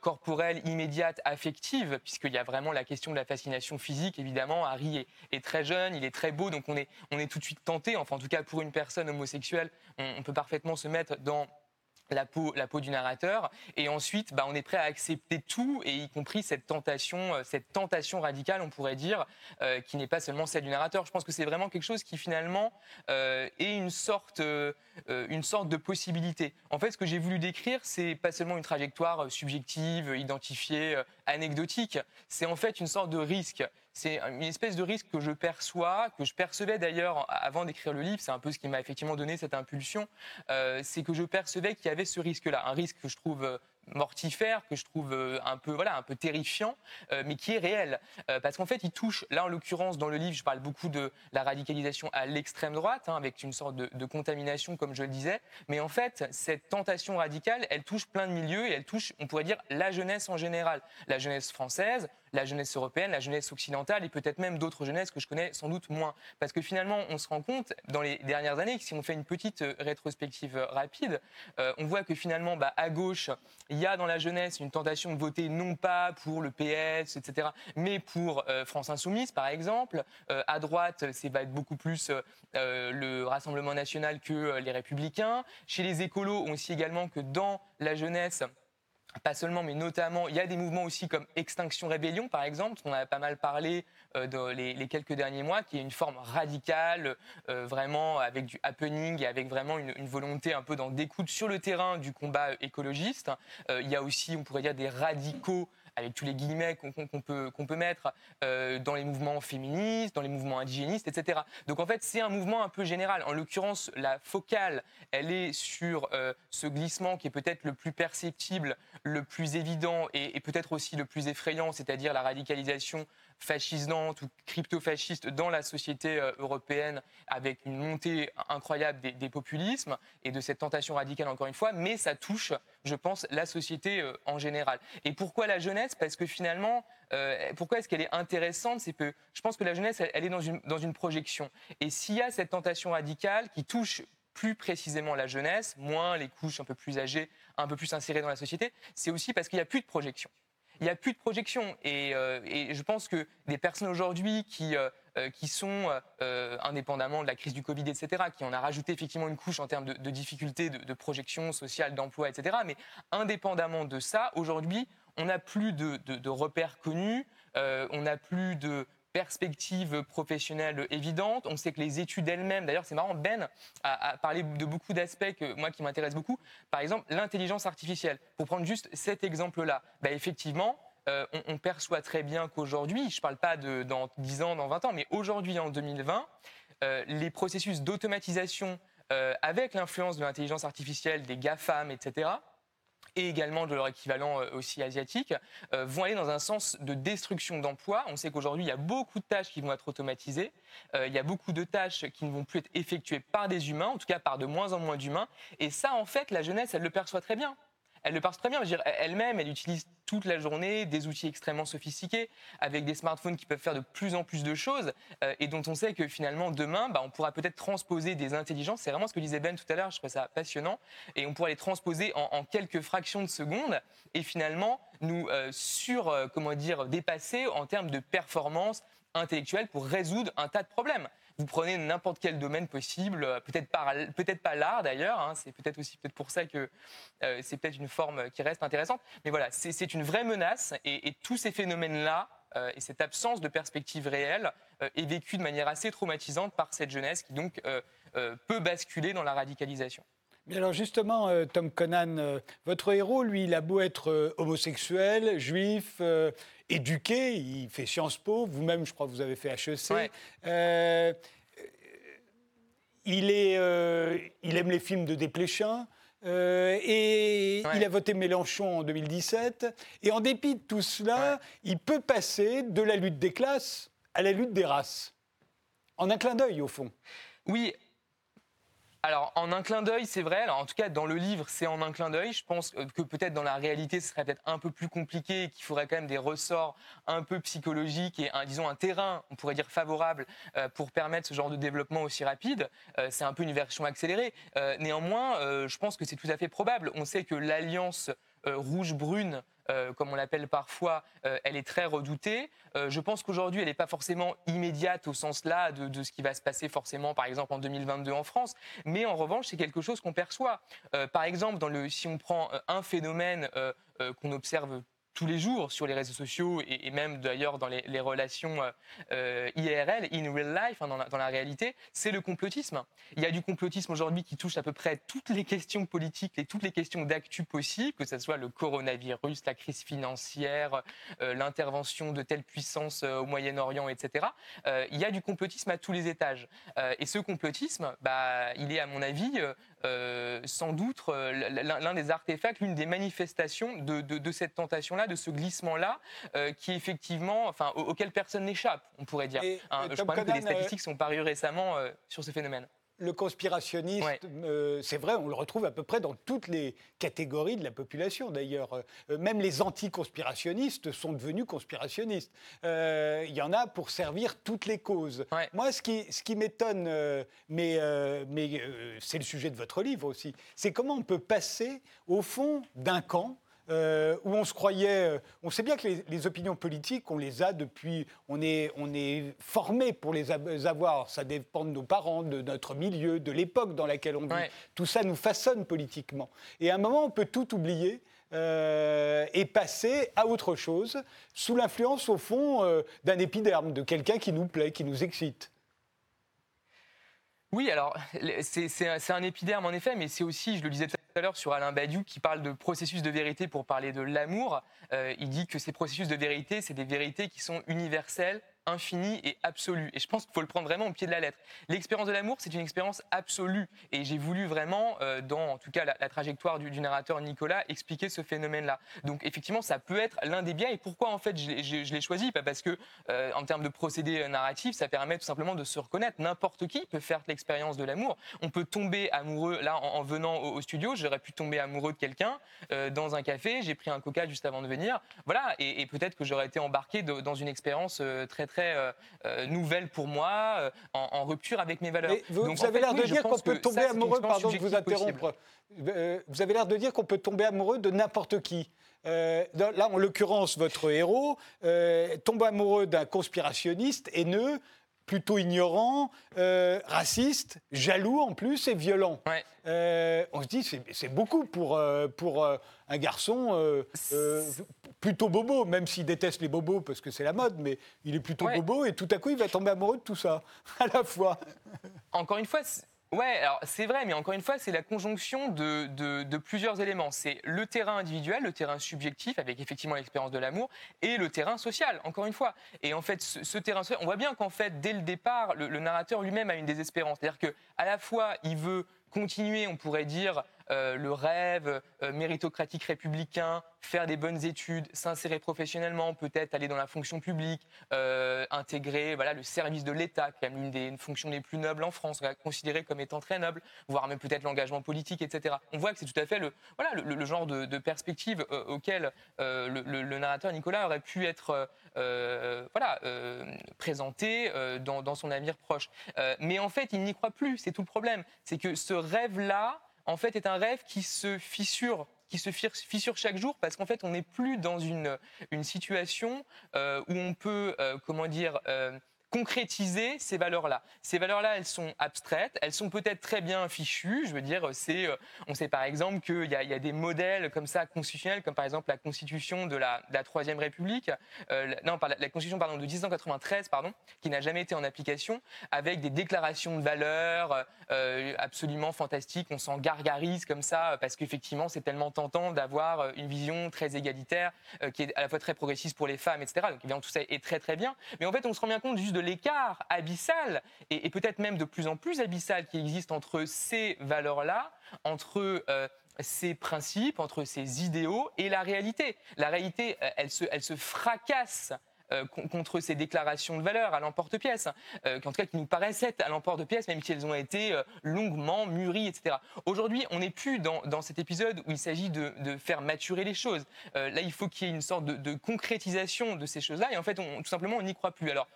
corporelle, immédiate, affective, puisqu'il y a vraiment la question de la fascination physique. Évidemment, Harry est, très jeune, il est très beau, donc on est tout de suite tenté. Enfin, en tout cas, pour une personne homosexuelle, on peut parfaitement se mettre dans la peau, la peau du narrateur, et ensuite, bah, on est prêt à accepter tout, et y compris cette tentation, euh, cette tentation radicale, on pourrait dire, euh, qui n'est pas seulement celle du narrateur. Je pense que c'est vraiment quelque chose qui finalement euh, est une sorte, une sorte de possibilité. En fait, ce que j'ai voulu décrire, c'est pas seulement une trajectoire subjective, identifiée, anecdotique. C'est en fait une sorte de risque c'est une espèce de risque que je perçois, que je percevais d'ailleurs avant d'écrire le livre, c'est un peu ce qui m'a effectivement donné cette impulsion, euh, c'est que je percevais qu'il y avait ce risque-là, un risque que je trouve euh, mortifère, que je trouve un peu, voilà, un peu terrifiant, mais qui est réel. parce qu'en fait, il touche, là en l'occurrence, dans le livre, je parle beaucoup de la radicalisation à l'extrême droite, hein, avec une sorte de, de, contamination, comme je le disais. Mais en fait, cette tentation radicale, elle touche plein de milieux et elle touche, on pourrait dire, la jeunesse en général. La jeunesse française, la jeunesse européenne, la jeunesse occidentale et peut-être même d'autres jeunesses que je connais sans doute moins. Parce que finalement, on se rend compte dans les dernières années que si on fait une petite euh, rétrospective euh, rapide, euh, on voit que finalement, bah, à gauche, il y a dans la jeunesse une tentation de voter non pas pour le PS, etc., mais pour France Insoumise, par exemple. à droite, c'est va être beaucoup plus le Rassemblement national que les Républicains. Chez les écolos, on sait également que dans la jeunesse, pas seulement, mais notamment, il y a des mouvements aussi comme Extinction Rébellion, par exemple, dont on a pas mal parlé euh, dans les, quelques derniers mois, qui est une forme radicale, euh, vraiment avec du happening et avec vraiment une, volonté un peu d'en découdre sur le terrain du combat écologiste. Euh, il y a aussi, on pourrait dire, des radicaux avec tous les guillemets qu'on peut, peut mettre euh, dans les mouvements féministes, dans les mouvements indigénistes, etc. Donc en fait, c'est un mouvement un peu général. En l'occurrence, la focale, elle est sur euh, ce glissement qui est peut-être le plus perceptible, le plus évident et peut-être aussi le plus effrayant, c'est-à-dire la radicalisation fascisante ou crypto-fasciste dans la société euh, européenne avec une montée incroyable des, populismes et de cette tentation radicale encore une fois, mais ça touche, je pense, la société euh, en général. Et pourquoi la jeunesse? Parce que finalement, euh, pourquoi est-ce qu'elle est intéressante? C'est que je pense que la jeunesse, elle, est dans une, dans une projection. Et s'il y a cette tentation radicale qui touche plus précisément la jeunesse, moins les couches un peu plus âgées, un peu plus insérées dans la société, c'est aussi parce qu'il n'y a plus de projection il n'y a plus de projection. Euh, et, je pense que des personnes aujourd'hui qui, euh, euh, qui sont, indépendamment de la crise du Covid, etc., qui en a rajouté effectivement une couche en termes de, difficultés de, projection sociale, d'emploi, etc., mais indépendamment de ça, aujourd'hui, on n'a plus de, de, repères connus, on n'a plus de perspective professionnelle évidente. On sait que les études elles-mêmes, d'ailleurs c'est marrant, Ben a, parlé de beaucoup d'aspects que moi qui m'intéressent beaucoup. Par exemple, l'intelligence artificielle. Pour prendre juste cet exemple-là, bah, effectivement, euh, on, perçoit très bien qu'aujourd'hui, je ne parle pas de dans 10 ans, dans 20 ans, mais aujourd'hui en 2020, euh, les processus d'automatisation euh, avec l'influence de l'intelligence artificielle, des GAFAM, etc., et également de leur équivalent euh, aussi asiatique, euh, vont aller dans un sens de destruction d'emplois. On sait qu'aujourd'hui, il y a beaucoup de tâches qui vont être automatisées, euh, il y a beaucoup de tâches qui ne vont plus être effectuées par des humains, en tout cas par de moins en moins d'humains. Et ça, en fait, la jeunesse, elle le perçoit très bien elle le parle très bien. Elle-même, elle utilise toute la journée des outils extrêmement sophistiqués, avec des smartphones qui peuvent faire de plus en plus de choses, euh, et dont on sait que finalement, demain, bah, on pourra peut-être transposer des intelligences. C'est vraiment ce que disait Ben tout à l'heure, je trouvais ça passionnant. Et on pourra les transposer en, quelques fractions de secondes, et finalement, nous euh, sur, euh, comment dire, dépasser en termes de performance intellectuelle pour résoudre un tas de problèmes vous prenez n'importe quel domaine possible, euh, peut-être pas, l'art d'ailleurs, hein, c'est peut-être aussi peut-être pour ça que euh, c'est peut-être une forme qui reste intéressante. Mais voilà, c'est une vraie menace et, tous ces phénomènes-là euh, et cette absence de perspective réelle est vécue de manière assez traumatisante par cette jeunesse qui donc peut basculer dans la radicalisation. Mais alors justement, Tom Conan, votre héros, lui, il a beau être homosexuel, juif, éduqué, il fait Sciences Po, vous-même, je crois que vous avez fait HEC. Euh, il, est, euh, il aime les films de Desplechin. Euh, et il a voté Mélenchon en 2017. Et en dépit de tout cela, il peut passer de la lutte des classes à la lutte des races. En un clin d'œil, au fond. Oui, alors, en un clin d'œil, c'est vrai. En tout cas, dans le livre, c'est en un clin d'œil. Je pense que peut-être dans la réalité, ce serait peut-être un peu plus compliqué et qu'il faudrait quand même des ressorts un peu psychologiques et, un, disons, un terrain, on pourrait dire, favorable euh, pour permettre ce genre de développement aussi rapide. Euh, c'est un peu une version accélérée. Euh, néanmoins, je pense que c'est tout à fait probable. On sait que l'alliance rouge-brune euh, comme on l'appelle parfois, euh, elle est très redoutée. Euh, je pense qu'aujourd'hui, elle n'est pas forcément immédiate au sens là de, ce qui va se passer forcément, par exemple, en 2022 en France. Mais en revanche, c'est quelque chose qu'on perçoit. par exemple, dans le, si on prend un phénomène qu'on observe tous les jours sur les réseaux sociaux et, même d'ailleurs dans les, relations euh, euh, IRL, in real life, hein, dans, la, réalité, c'est le complotisme. Il y a du complotisme aujourd'hui qui touche à peu près toutes les questions politiques et toutes les questions d'actu possibles, que ce soit le coronavirus, la crise financière, euh, l'intervention de telle puissance au Moyen-Orient, etc. il y a du complotisme à tous les étages. et ce complotisme, bah, il est à mon avis sans doute l'un des artefacts, l'une des manifestations de, cette tentation-là, de ce glissement-là, qui effectivement, enfin, auquel personne n'échappe, on pourrait dire. Hein, je crois que des statistiques sont parues récemment sur ce phénomène le conspirationniste, euh, c'est vrai, on le retrouve à peu près dans toutes les catégories de la population d'ailleurs. Euh, même les anti-conspirationnistes sont devenus conspirationnistes. Euh, il y en a pour servir toutes les causes. Moi, ce qui, ce qui m'étonne, mais, mais c'est le sujet de votre livre aussi, c'est comment on peut passer au fond d'un camp euh, où on se croyait. Euh, on sait bien que les, opinions politiques, on les a depuis. On est, on est formé pour les avoir. Ça dépend de nos parents, de notre milieu, de l'époque dans laquelle on vit. Tout ça nous façonne politiquement. Et à un moment, on peut tout oublier. Euh, et passer à autre chose, sous l'influence, au fond, d'un épiderme, de quelqu'un qui nous plaît, qui nous excite. Oui, alors c'est un épiderme en effet, mais c'est aussi, je le disais tout à l'heure sur Alain Badiou qui parle de processus de vérité pour parler de l'amour. Euh, il dit que ces processus de vérité, c'est des vérités qui sont universelles, infini et absolu. Et je pense qu'il faut le prendre vraiment au pied de la lettre. L'expérience de l'amour, c'est une expérience absolue. Et j'ai voulu vraiment, euh, dans en tout cas la, trajectoire du, narrateur Nicolas, expliquer ce phénomène-là. Donc effectivement, ça peut être l'un des biens. Et pourquoi en fait je, l'ai choisi? Pas Parce que euh, en termes de procédé narratif, ça permet tout simplement de se reconnaître. N'importe qui peut faire l'expérience de l'amour. On peut tomber amoureux. Là, en, venant au, studio, j'aurais pu tomber amoureux de quelqu'un euh, dans un café. J'ai pris un coca juste avant de venir. Voilà. Et peut-être que j'aurais été embarqué dans une expérience très très euh, euh, nouvelle pour moi, euh, en, rupture avec mes valeurs. vous, avez l'air de dire qu'on peut tomber amoureux, pardon de vous interrompre, vous avez l'air de dire qu'on peut tomber amoureux de n'importe qui. là, en l'occurrence, votre héros tombe amoureux d'un conspirationniste haineux, plutôt ignorant, raciste, jaloux en plus et violent. on se dit, c'est beaucoup pour, pour un garçon plutôt bobo, même s'il déteste les bobos parce que c'est la mode, mais il est plutôt bobo et tout à coup il va tomber amoureux de tout ça *laughs* à la fois. Encore une fois, Ouais, alors c'est vrai, mais encore une fois, c'est la conjonction de, de, plusieurs éléments. C'est le terrain individuel, le terrain subjectif, avec effectivement l'expérience de l'amour, et le terrain social, encore une fois. Et en fait, ce, terrain social, on voit bien qu'en fait, dès le départ, le, le narrateur lui-même a une désespérance. C'est-à-dire qu'à la fois, il veut continuer, on pourrait dire, euh, le rêve euh, méritocratique républicain, faire des bonnes études, s'insérer professionnellement, peut-être aller dans la fonction publique, euh, intégrer voilà, le service de l'État, qui est l'une des fonctions les plus nobles en France, considérée comme étant très noble, voire même peut-être l'engagement politique, etc. On voit que c'est tout à fait le, voilà, le, genre de, perspective auquel le, narrateur Nicolas aurait pu être voilà, présenté dans, dans, son avenir proche. mais en fait, il n'y croit plus, c'est tout le problème. C'est que ce rêve-là, en fait, est un rêve qui se fissure qui se fissure chaque jour parce qu'en fait, on n'est plus dans une, situation euh, où on peut, euh, comment dire, euh, concrétiser ces valeurs-là. Ces valeurs-là, elles sont abstraites, elles sont peut-être très bien fichues. Je veux dire, c'est, euh, on sait par exemple qu'il y, y, a des modèles comme ça constitutionnels, comme par exemple la Constitution de la, Troisième République, euh, non, la, la, Constitution de 1993, pardon, qui n'a jamais été en application, avec des déclarations de valeurs euh, absolument fantastiques. On s'en gargarise comme ça parce qu'effectivement, c'est tellement tentant d'avoir une vision très égalitaire, qui est à la fois très progressiste pour les femmes, etc. Donc évidemment, tout ça est très très bien. Mais en fait, on se rend bien compte juste de l'écart abyssal, et, peut-être même de plus en plus abyssal, qui existe entre ces valeurs-là, entre euh, ces principes, entre ces idéaux et la réalité. La réalité, euh, elle se, elle se fracasse contre ces déclarations de valeur à l'emporte-pièce, euh, en tout cas qui nous paraissent être à l'emporte-pièce, même si elles ont été euh, longuement mûries, etc. Aujourd'hui, on n'est plus dans, dans, cet épisode où il s'agit de, de, faire maturer les choses. là, il faut qu'il y ait une sorte de, de concrétisation de ces choses-là, et en fait, tout simplement, on n'y croit plus. Alors,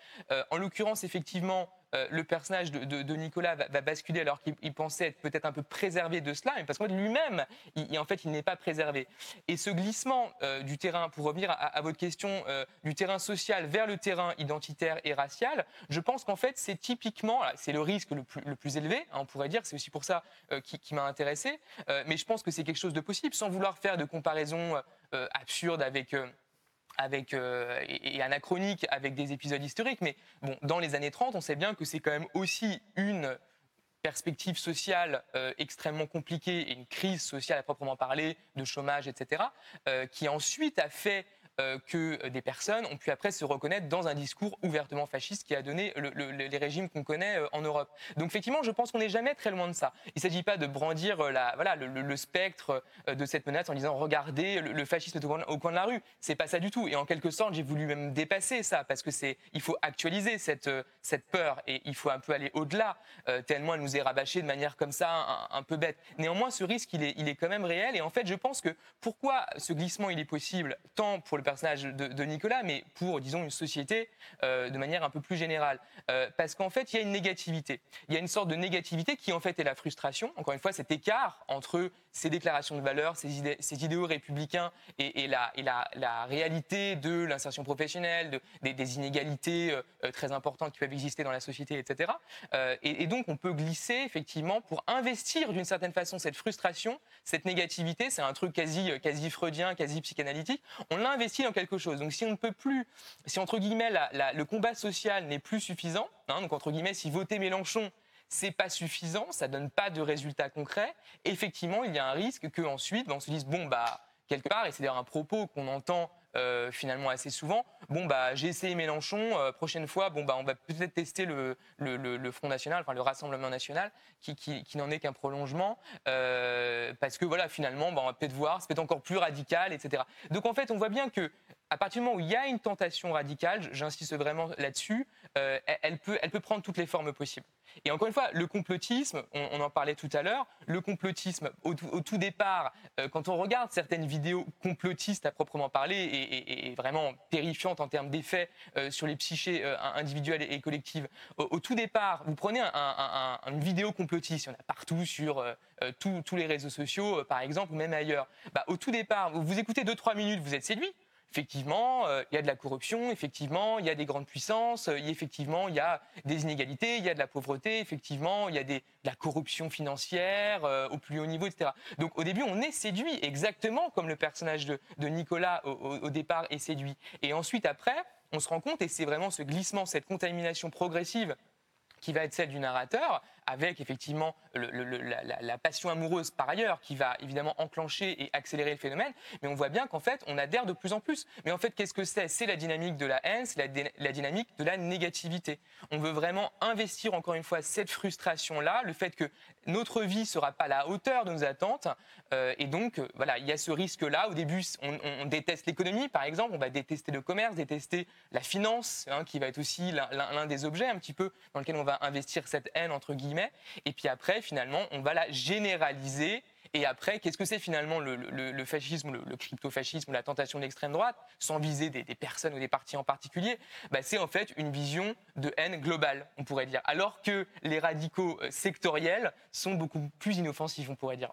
en l'occurrence, effectivement, euh, le personnage de, Nicolas va, basculer alors qu'il pensait être peut-être un peu préservé de cela, mais parce que lui-même, en fait, il n'est pas préservé. Et ce glissement euh, du terrain, pour revenir à, votre question, euh, du terrain social vers le terrain identitaire et racial, je pense qu'en fait, c'est typiquement, c'est le risque le plus, élevé, hein, on pourrait dire, c'est aussi pour ça qui, m'a intéressé, mais je pense que c'est quelque chose de possible, sans vouloir faire de comparaison absurde avec avec, euh, et, anachronique avec des épisodes historiques. Mais bon, dans les années 30, on sait bien que c'est quand même aussi une perspective sociale euh, extrêmement compliquée et une crise sociale à proprement parler, de chômage, etc., euh, qui ensuite a fait que des personnes ont pu après se reconnaître dans un discours ouvertement fasciste qui a donné les régimes qu'on connaît en Europe. Donc effectivement, je pense qu'on n'est jamais très loin de ça. Il ne s'agit pas de brandir la, voilà, le, spectre de cette menace en disant regardez le, fascisme au coin, de la rue. C'est pas ça du tout. Et en quelque sorte, j'ai voulu même dépasser ça parce que c'est il faut actualiser cette, cette peur et il faut un peu aller au-delà tellement elle nous est rabâchée de manière comme ça un, peu bête. Néanmoins, ce risque il est, il est quand même réel et en fait, je pense que pourquoi ce glissement il est possible tant pour le personnage de, Nicolas, mais pour, disons, une société euh, de manière un peu plus générale. Euh, parce qu'en fait, il y a une négativité. Il y a une sorte de négativité qui, en fait, est la frustration. Encore une fois, cet écart entre ces déclarations de valeurs, ces, ces idéaux républicains et, la, réalité de l'insertion professionnelle, de, des, inégalités euh, très importantes qui peuvent exister dans la société, etc. Et, et, donc, on peut glisser, effectivement, pour investir d'une certaine façon cette frustration, cette négativité, c'est un truc quasi, quasi freudien, quasi psychanalytique, on l'investit dans quelque chose. Donc si on ne peut plus, si entre guillemets le combat social n'est plus suffisant, hein, donc entre guillemets si voter Mélenchon c'est pas suffisant, ça donne pas de résultats concrets. Effectivement, il y a un risque que ensuite, ben, on se dise bon bah quelque part, et c'est d'ailleurs un propos qu'on entend euh, finalement assez souvent. Bon bah j'ai essayé Mélenchon, euh, prochaine fois, bon bah on va peut-être tester le, le, Front National, enfin le Rassemblement National, qui, qui, n'en est qu'un prolongement, euh, parce que voilà finalement bah, on va peut-être voir, c'est peut-être encore plus radical, etc. Donc en fait on voit bien que à partir du moment où il y a une tentation radicale, j'insiste vraiment là-dessus, elle, peut, elle peut prendre toutes les formes possibles. Et encore une fois, le complotisme, on, en parlait tout à l'heure, le complotisme, au, tout départ, euh, quand on regarde certaines vidéos complotistes à proprement parler et, vraiment terrifiantes en termes d'effets euh, sur les psychés euh, individuelles et, collectives, au, tout départ, vous prenez une vidéo complotiste, il y en a partout sur tous les réseaux sociaux, par exemple, ou même ailleurs. Bah, au tout départ, vous écoutez 2-3 minutes, vous êtes séduit effectivement, euh, il y a de la corruption, effectivement, il y a des grandes puissances, euh, effectivement, il y a des inégalités, il y a de la pauvreté, effectivement, il y a de la corruption financière euh, au plus haut niveau, etc. Donc au début, on est séduit, exactement comme le personnage de, Nicolas au, départ est séduit. Et ensuite, après, on se rend compte, et c'est vraiment ce glissement, cette contamination progressive qui va être celle du narrateur, avec effectivement la, passion amoureuse par ailleurs qui va évidemment enclencher et accélérer le phénomène. Mais on voit bien qu'en fait, on adhère de plus en plus. Mais en fait, qu'est-ce que c'est? C'est la dynamique de la haine, c'est la, dynamique de la négativité. On veut vraiment investir encore une fois cette frustration-là, le fait que notre vie ne sera pas à la hauteur de nos attentes. Euh, et donc, euh, voilà, il y a ce risque-là. Au début, on, déteste l'économie, par exemple, on va détester le commerce, détester la finance, hein, qui va être aussi l'un des objets un petit peu dans lequel on va investir cette haine, entre guillemets et puis après, finalement, on va la généraliser. Et après, qu'est-ce que c'est finalement le, fascisme, le, crypto-fascisme, la tentation de l'extrême droite, sans viser des, personnes ou des partis en particulier? Bah, C'est en fait une vision de haine globale, on pourrait dire. Alors que les radicaux euh, sectoriels sont beaucoup plus inoffensifs, on pourrait dire.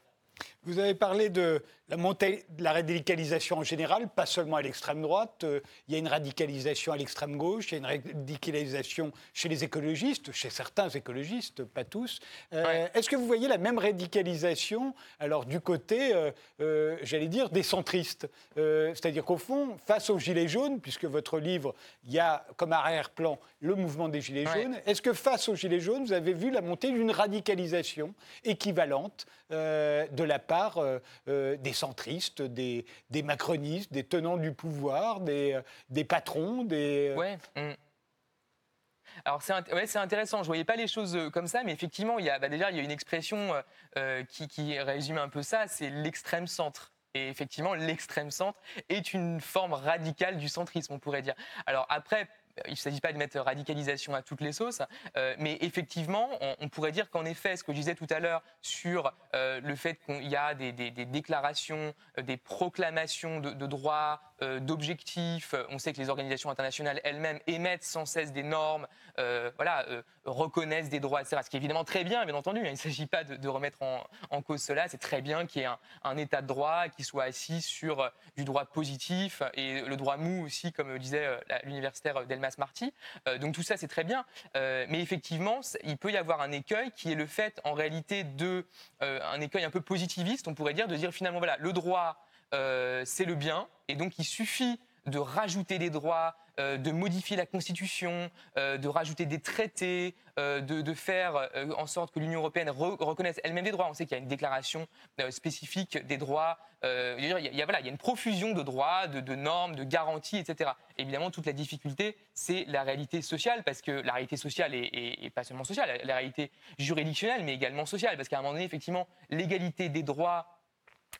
Vous avez parlé de la montée de la radicalisation en général, pas seulement à l'extrême droite. Euh, il y a une radicalisation à l'extrême gauche, il y a une radicalisation chez les écologistes, chez certains écologistes, pas tous. Euh, est-ce que vous voyez la même radicalisation, alors du côté, euh, j'allais dire, des centristes? C'est-à-dire qu'au fond, face aux Gilets jaunes, puisque votre livre, il y a comme arrière-plan le mouvement des Gilets jaunes, est-ce que face aux Gilets jaunes, vous avez vu la montée d'une radicalisation équivalente de la part euh, euh, des centristes, des, macronistes, des tenants du pouvoir, des, euh, patrons, des... Ouais. Mm. Alors c'est intéressant, je ne voyais pas les choses comme ça, mais effectivement, il y a, bah, déjà, il y a une expression qui, qui, résume un peu ça, c'est l'extrême centre. Et effectivement, l'extrême centre est une forme radicale du centrisme, on pourrait dire. Alors après, il ne s'agit pas de mettre radicalisation à toutes les sauces, euh, mais effectivement, on, pourrait dire qu'en effet, ce que je disais tout à l'heure sur euh, le fait qu'il y a des, déclarations, euh, des proclamations de, droits, d'objectifs, on sait que les organisations internationales elles-mêmes émettent sans cesse des normes, voilà, reconnaissent des droits, etc. Ce qui est évidemment très bien, bien entendu. Hein. il ne s'agit pas de, remettre en, cause cela. C'est très bien qu'il y ait un, état de droit qui soit assis sur du droit positif et le droit mou aussi, comme disait l'universitaire Delmas Marty. Euh, donc tout ça, c'est très bien. Euh, mais effectivement, il peut y avoir un écueil qui est le fait, en réalité, de euh, un écueil un peu positiviste, on pourrait dire, de dire finalement, voilà, le droit, c'est le bien, et donc il suffit de rajouter des droits, euh, de modifier la Constitution, euh, de rajouter des traités, euh, de, faire en sorte que l'Union européenne reconnaisse elle-même des droits. On sait qu'il y a une déclaration spécifique des droits. il, y a, voilà, il y a une profusion de droits, de, normes, de garanties, etc. Évidemment, toute la difficulté, c'est la réalité sociale, parce que la réalité sociale est, pas seulement sociale, la réalité juridictionnelle, mais également sociale, parce qu'à un moment donné, effectivement, l'égalité des droits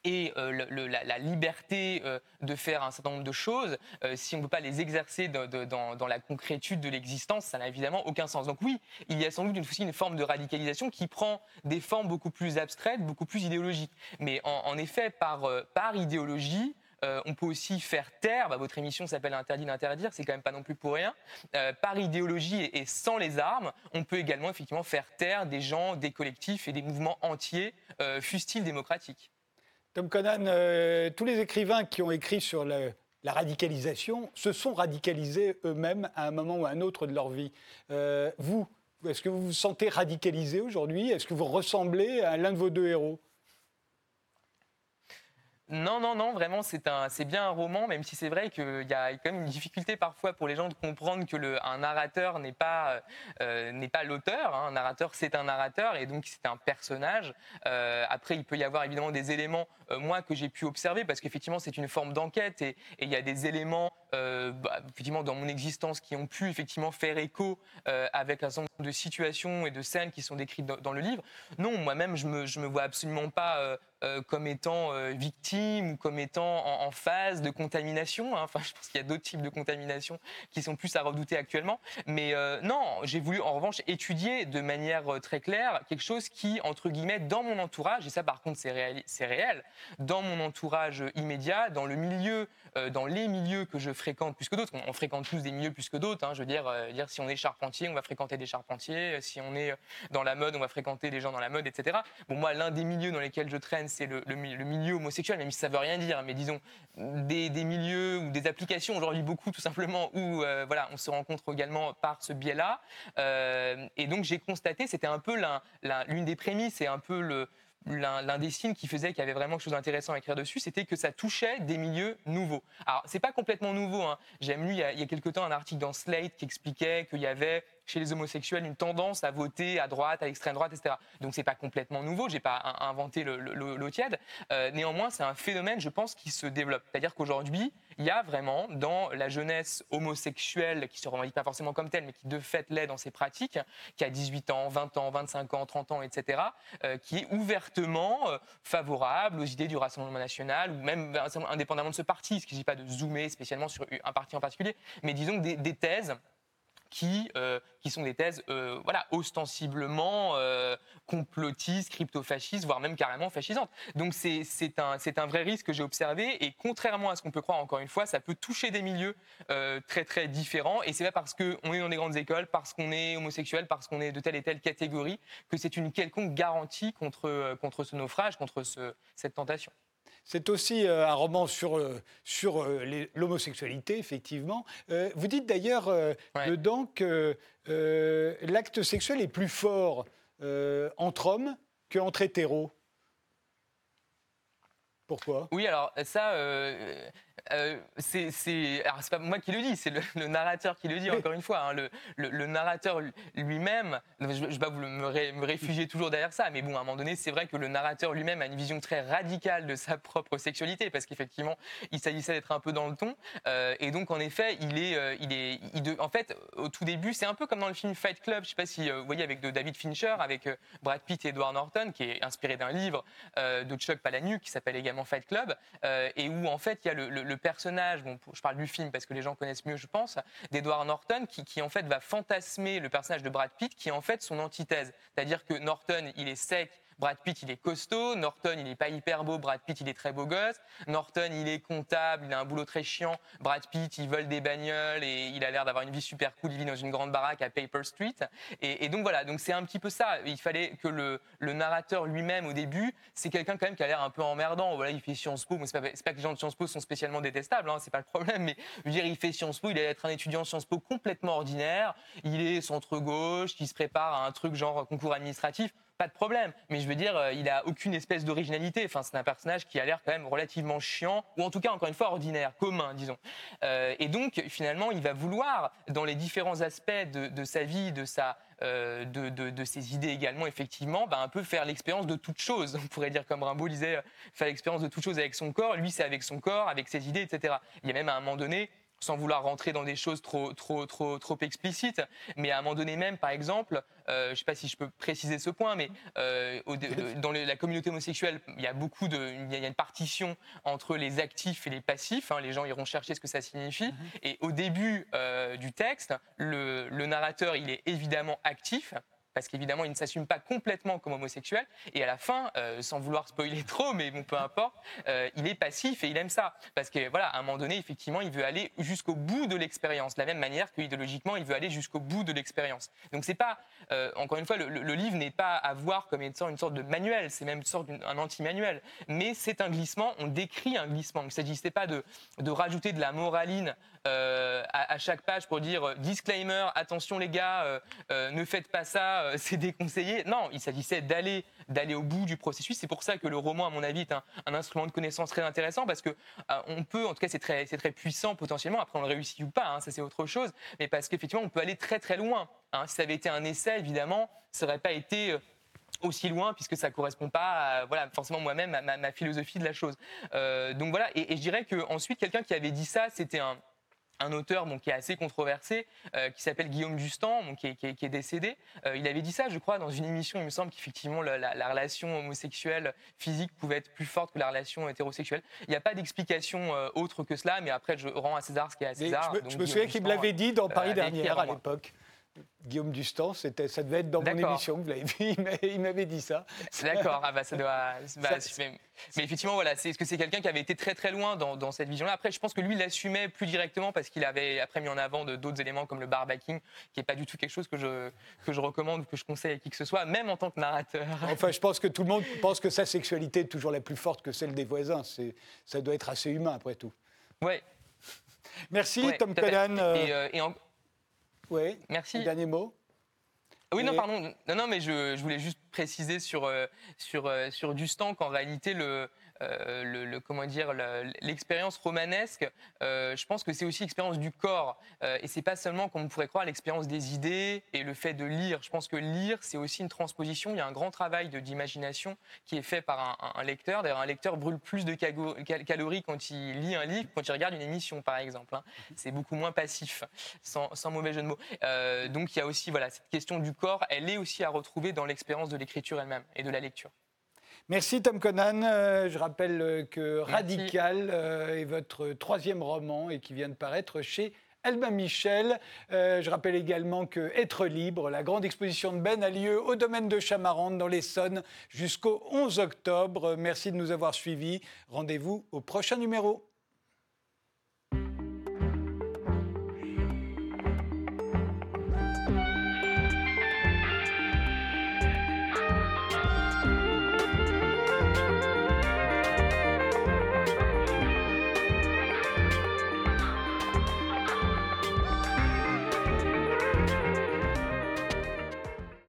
et euh, la, liberté euh, de faire un certain nombre de choses, euh, si on ne peut pas les exercer dans, la concrétude de l'existence, ça n'a évidemment aucun sens. Donc oui, il y a sans doute aussi une forme de radicalisation qui prend des formes beaucoup plus abstraites, beaucoup plus idéologiques. Mais en, effet, par, idéologie, on peut aussi faire taire, bah, votre émission s'appelle Interdit d'interdire, c'est quand même pas non plus pour rien. par idéologie et, sans les armes, on peut également effectivement faire taire des gens, des collectifs et des mouvements entiers, fustiles démocratiques. Tom Conan, euh, tous les écrivains qui ont écrit sur la radicalisation se sont radicalisés eux-mêmes à un moment ou à un autre de leur vie. Euh, vous, est-ce que vous vous sentez radicalisé aujourd'hui? Est-ce que vous ressemblez à l'un de vos deux héros? Non, non, non, vraiment, c'est un, c'est bien un roman, même si c'est vrai qu'il y a quand même une difficulté parfois pour les gens de comprendre que le, un narrateur n'est pas, euh, n'est pas l'auteur. Hein. Un narrateur, c'est un narrateur, et donc c'est un personnage. Euh, après, il peut y avoir évidemment des éléments, euh, moi, que j'ai pu observer, parce qu'effectivement, c'est une forme d'enquête, et, il y a des éléments, bah, effectivement, dans mon existence, qui ont pu effectivement faire écho avec un certain de situations et de scènes qui sont décrites dans, le livre. Non, moi-même, je me, me vois absolument pas euh, comme étant euh, victime ou comme étant en, phase de contamination. Hein. Enfin, *laughs* je pense qu'il y a d'autres types de contamination qui sont plus à redouter actuellement. Mais euh, non, j'ai voulu en revanche étudier de manière très claire quelque chose qui, entre guillemets, dans mon entourage, et ça par contre c'est réel, réel, dans mon entourage immédiat, dans le milieu, dans les milieux que je fréquente plus que d'autres, on, fréquente tous des milieux plus que d'autres. Hein. je veux dire, dire, si on est charpentier, on va fréquenter des charpentiers. Si on est dans la mode, on va fréquenter des gens dans la mode, etc. Bon, moi, l'un des milieux dans lesquels je traîne, c'est le, milieu homosexuel, même si ça veut rien dire, mais disons des, milieux ou des applications aujourd'hui beaucoup tout simplement où euh, voilà on se rencontre également par ce biais-là. Euh, et donc j'ai constaté, c'était un peu l'une des prémices et un peu l'un des signes qui faisait qu'il y avait vraiment quelque chose d'intéressant à écrire dessus, c'était que ça touchait des milieux nouveaux. Alors, c'est pas complètement nouveau. Hein. J'aime lu il y, a, il a quelque temps un article dans Slate qui expliquait qu'il y avait chez les homosexuels une tendance à voter à droite, à l'extrême droite, etc. Donc c'est pas complètement nouveau, j'ai pas inventé l'eau tiède. Euh, néanmoins, c'est un phénomène, je pense, qui se développe. C'est-à-dire qu'aujourd'hui, il y a vraiment dans la jeunesse homosexuelle, qui se revendique pas forcément comme telle, mais qui de fait l'est dans ses pratiques, qui a 18 ans, 20 ans, 25 ans, 30 ans, etc., euh, qui est ouvertement euh, favorable aux idées du Rassemblement national, ou même indépendamment de ce parti, ce qui ne dit pas de zoomer spécialement sur un parti en particulier, mais disons des, des thèses qui, euh, qui sont des thèses euh, voilà, ostensiblement euh, complotistes, crypto-fascistes, voire même carrément fascisantes. Donc c'est un, un vrai risque que j'ai observé et contrairement à ce qu'on peut croire, encore une fois, ça peut toucher des milieux très très différents et c'est pas parce qu'on est dans des grandes écoles, parce qu'on est homosexuel, parce qu'on est de telle et telle catégorie que c'est une quelconque garantie contre, contre ce naufrage, contre ce, cette tentation. C'est aussi euh, un roman sur, euh, sur euh, l'homosexualité, effectivement. vous dites d'ailleurs dedans que l'acte sexuel est plus fort entre hommes qu'entre hétéros. Pourquoi? Oui, alors ça, euh, c'est alors c'est pas moi qui le dis, c'est le, narrateur qui le dit encore une fois. Hein. le, le, narrateur lui-même, je, ne vais pas vous me, réfugier toujours derrière ça, mais bon, à un moment donné, c'est vrai que le narrateur lui-même a une vision très radicale de sa propre sexualité, parce qu'effectivement, il s'agissait d'être un peu dans le ton, euh, et donc en effet, il est, euh, il est, en fait, au tout début, c'est un peu comme dans le film Fight Club. Je sais pas si vous voyez avec de David Fincher, avec Brad Pitt et Edward Norton, qui est inspiré d'un livre de Chuck Palahniuk qui s'appelle également Fight Club, et où en fait il y a le le personnage, bon, je parle du film parce que les gens connaissent mieux, je pense, d'Edward Norton, qui, qui, en fait va fantasmer le personnage de Brad Pitt, qui est en fait son antithèse. C'est-à-dire que Norton, il est sec, Brad Pitt, il est costaud. Norton, il n'est pas hyper beau. Brad Pitt, il est très beau gosse. Norton, il est comptable. Il a un boulot très chiant. Brad Pitt, il vole des bagnoles et il a l'air d'avoir une vie super cool. Il vit dans une grande baraque à Paper Street. Et, donc voilà, donc c'est un petit peu ça. Il fallait que le, narrateur lui-même, au début, c'est quelqu'un quand même qui a l'air un peu emmerdant. Voilà, il fait Sciences Po. Bon, c'est pas, que les gens de Sciences Po sont spécialement détestables, hein, c'est pas le problème. Mais je veux dire, il fait Sciences Po. Il allait être un étudiant Sciences Po complètement ordinaire. Il est centre gauche, qui se prépare à un truc genre concours administratif pas de problème. Mais je veux dire, euh, il a aucune espèce d'originalité. Enfin, c'est un personnage qui a l'air quand même relativement chiant, ou en tout cas, encore une fois, ordinaire, commun, disons. Euh, et donc, finalement, il va vouloir, dans les différents aspects de, sa vie, de sa euh, de, ses idées également, effectivement, bah, un peu faire l'expérience de toute chose. On pourrait dire, comme Rimbaud disait, faire l'expérience de toute chose avec son corps. Lui, c'est avec son corps, avec ses idées, etc. Il y a même à un moment donné, sans vouloir rentrer dans des choses trop, trop, trop, trop explicites, mais à un moment donné même, par exemple, euh, je ne sais pas si je peux préciser ce point, mais euh, dans la communauté homosexuelle, il y a beaucoup de, il y a une partition entre les actifs et les passifs. Hein. les gens iront chercher ce que ça signifie. Mhm. Et au début euh, du texte, le, le narrateur, il est évidemment actif parce qu'évidemment, il ne s'assume pas complètement comme homosexuel. Et à la fin, euh, sans vouloir spoiler trop, mais bon, peu importe, euh, il est passif et il aime ça. Parce que voilà, à un moment donné, effectivement, il veut aller jusqu'au bout de l'expérience, de la même manière que idéologiquement, il veut aller jusqu'au bout de l'expérience. Donc c'est pas, euh, encore une fois, le, livre n'est pas à voir comme une sorte, une sorte de manuel, c'est même une sorte d'un anti-manuel. Mais c'est un glissement, on décrit un glissement. Il ne s'agissait pas de, rajouter de la moraline à, à, chaque page pour dire disclaimer, attention les gars, ne faites pas ça euh, *laughs* c'est déconseillé. Non, il s'agissait d'aller d'aller au bout du processus. C'est pour ça que le roman, à mon avis, est un, instrument de connaissance très intéressant parce que euh, on peut, en tout cas, c'est très très puissant potentiellement. Après, on le réussit ou pas, hein, ça c'est autre chose. Mais parce qu'effectivement, on peut aller très très loin. Hein. Si ça avait été un essai, évidemment, ça n'aurait pas été euh, aussi loin puisque ça correspond pas à voilà forcément moi-même à ma, philosophie de la chose donc voilà et, et je dirais que ensuite quelqu'un qui avait dit ça c'était un un auteur qui est assez controversé, euh, qui s'appelle Guillaume Dustan, qui, est, décédé. Euh, il avait dit ça, je crois, dans une émission. Il me semble qu'effectivement, la, relation homosexuelle physique pouvait être plus forte que la relation hétérosexuelle. Il n'y a pas d'explication euh, autre que cela, mais après, je rends à César ce qui est à César. je me, souviens qu'il me l'avait dit dans Paris dernière à l'époque. Guillaume Dustan, ça devait être dans mon émission, vous l'avez vu, il m'avait dit ça. D'accord, ah bah ça doit. *laughs* Bah, mais, effectivement, voilà, c'est que c'est quelqu'un qui avait été très très loin dans, cette vision-là? Après, je pense que lui l'assumait plus directement parce qu'il avait après mis en avant d'autres éléments comme le barbacking, qui n'est pas du tout quelque chose que je, que je recommande ou que je conseille à qui que ce soit, même en tant que narrateur. *laughs* Enfin, je pense que tout le monde pense que sa sexualité est toujours la plus forte que celle des voisins. Ça doit être assez humain, après tout. Ouais. Merci, Tom Conan. Et, euh, et en... Oui. Merci. Dernier mot. Oui, non, pardon. Non, non, mais je, je voulais juste préciser sur, euh, sur, euh, sur Dustan qu'en réalité, le, euh, le, comment dire, l'expérience romanesque, euh, je pense que c'est aussi l'expérience du corps. Euh, et c'est pas seulement, comme on pourrait croire, l'expérience des idées et le fait de lire. Je pense que lire, c'est aussi une transposition. Il y a un grand travail d'imagination qui est fait par un, lecteur. D'ailleurs, un lecteur brûle plus de calories quand il lit un livre, quand il regarde une émission, par exemple. Hein. C'est beaucoup moins passif, sans, sans, mauvais jeu de mots. donc, il y a aussi voilà, cette question du corps. Elle est aussi à retrouver dans l'expérience de l'écriture elle-même et de la lecture. Merci Tom Conan. Euh, je rappelle euh, que Radical euh, est votre troisième roman et qui vient de paraître chez Albin Michel. je rappelle également que Être libre, la grande exposition de Ben a lieu au domaine de Chamarande dans l'Essonne jusqu'au 11 octobre. Merci de nous avoir suivis. Rendez-vous au prochain numéro.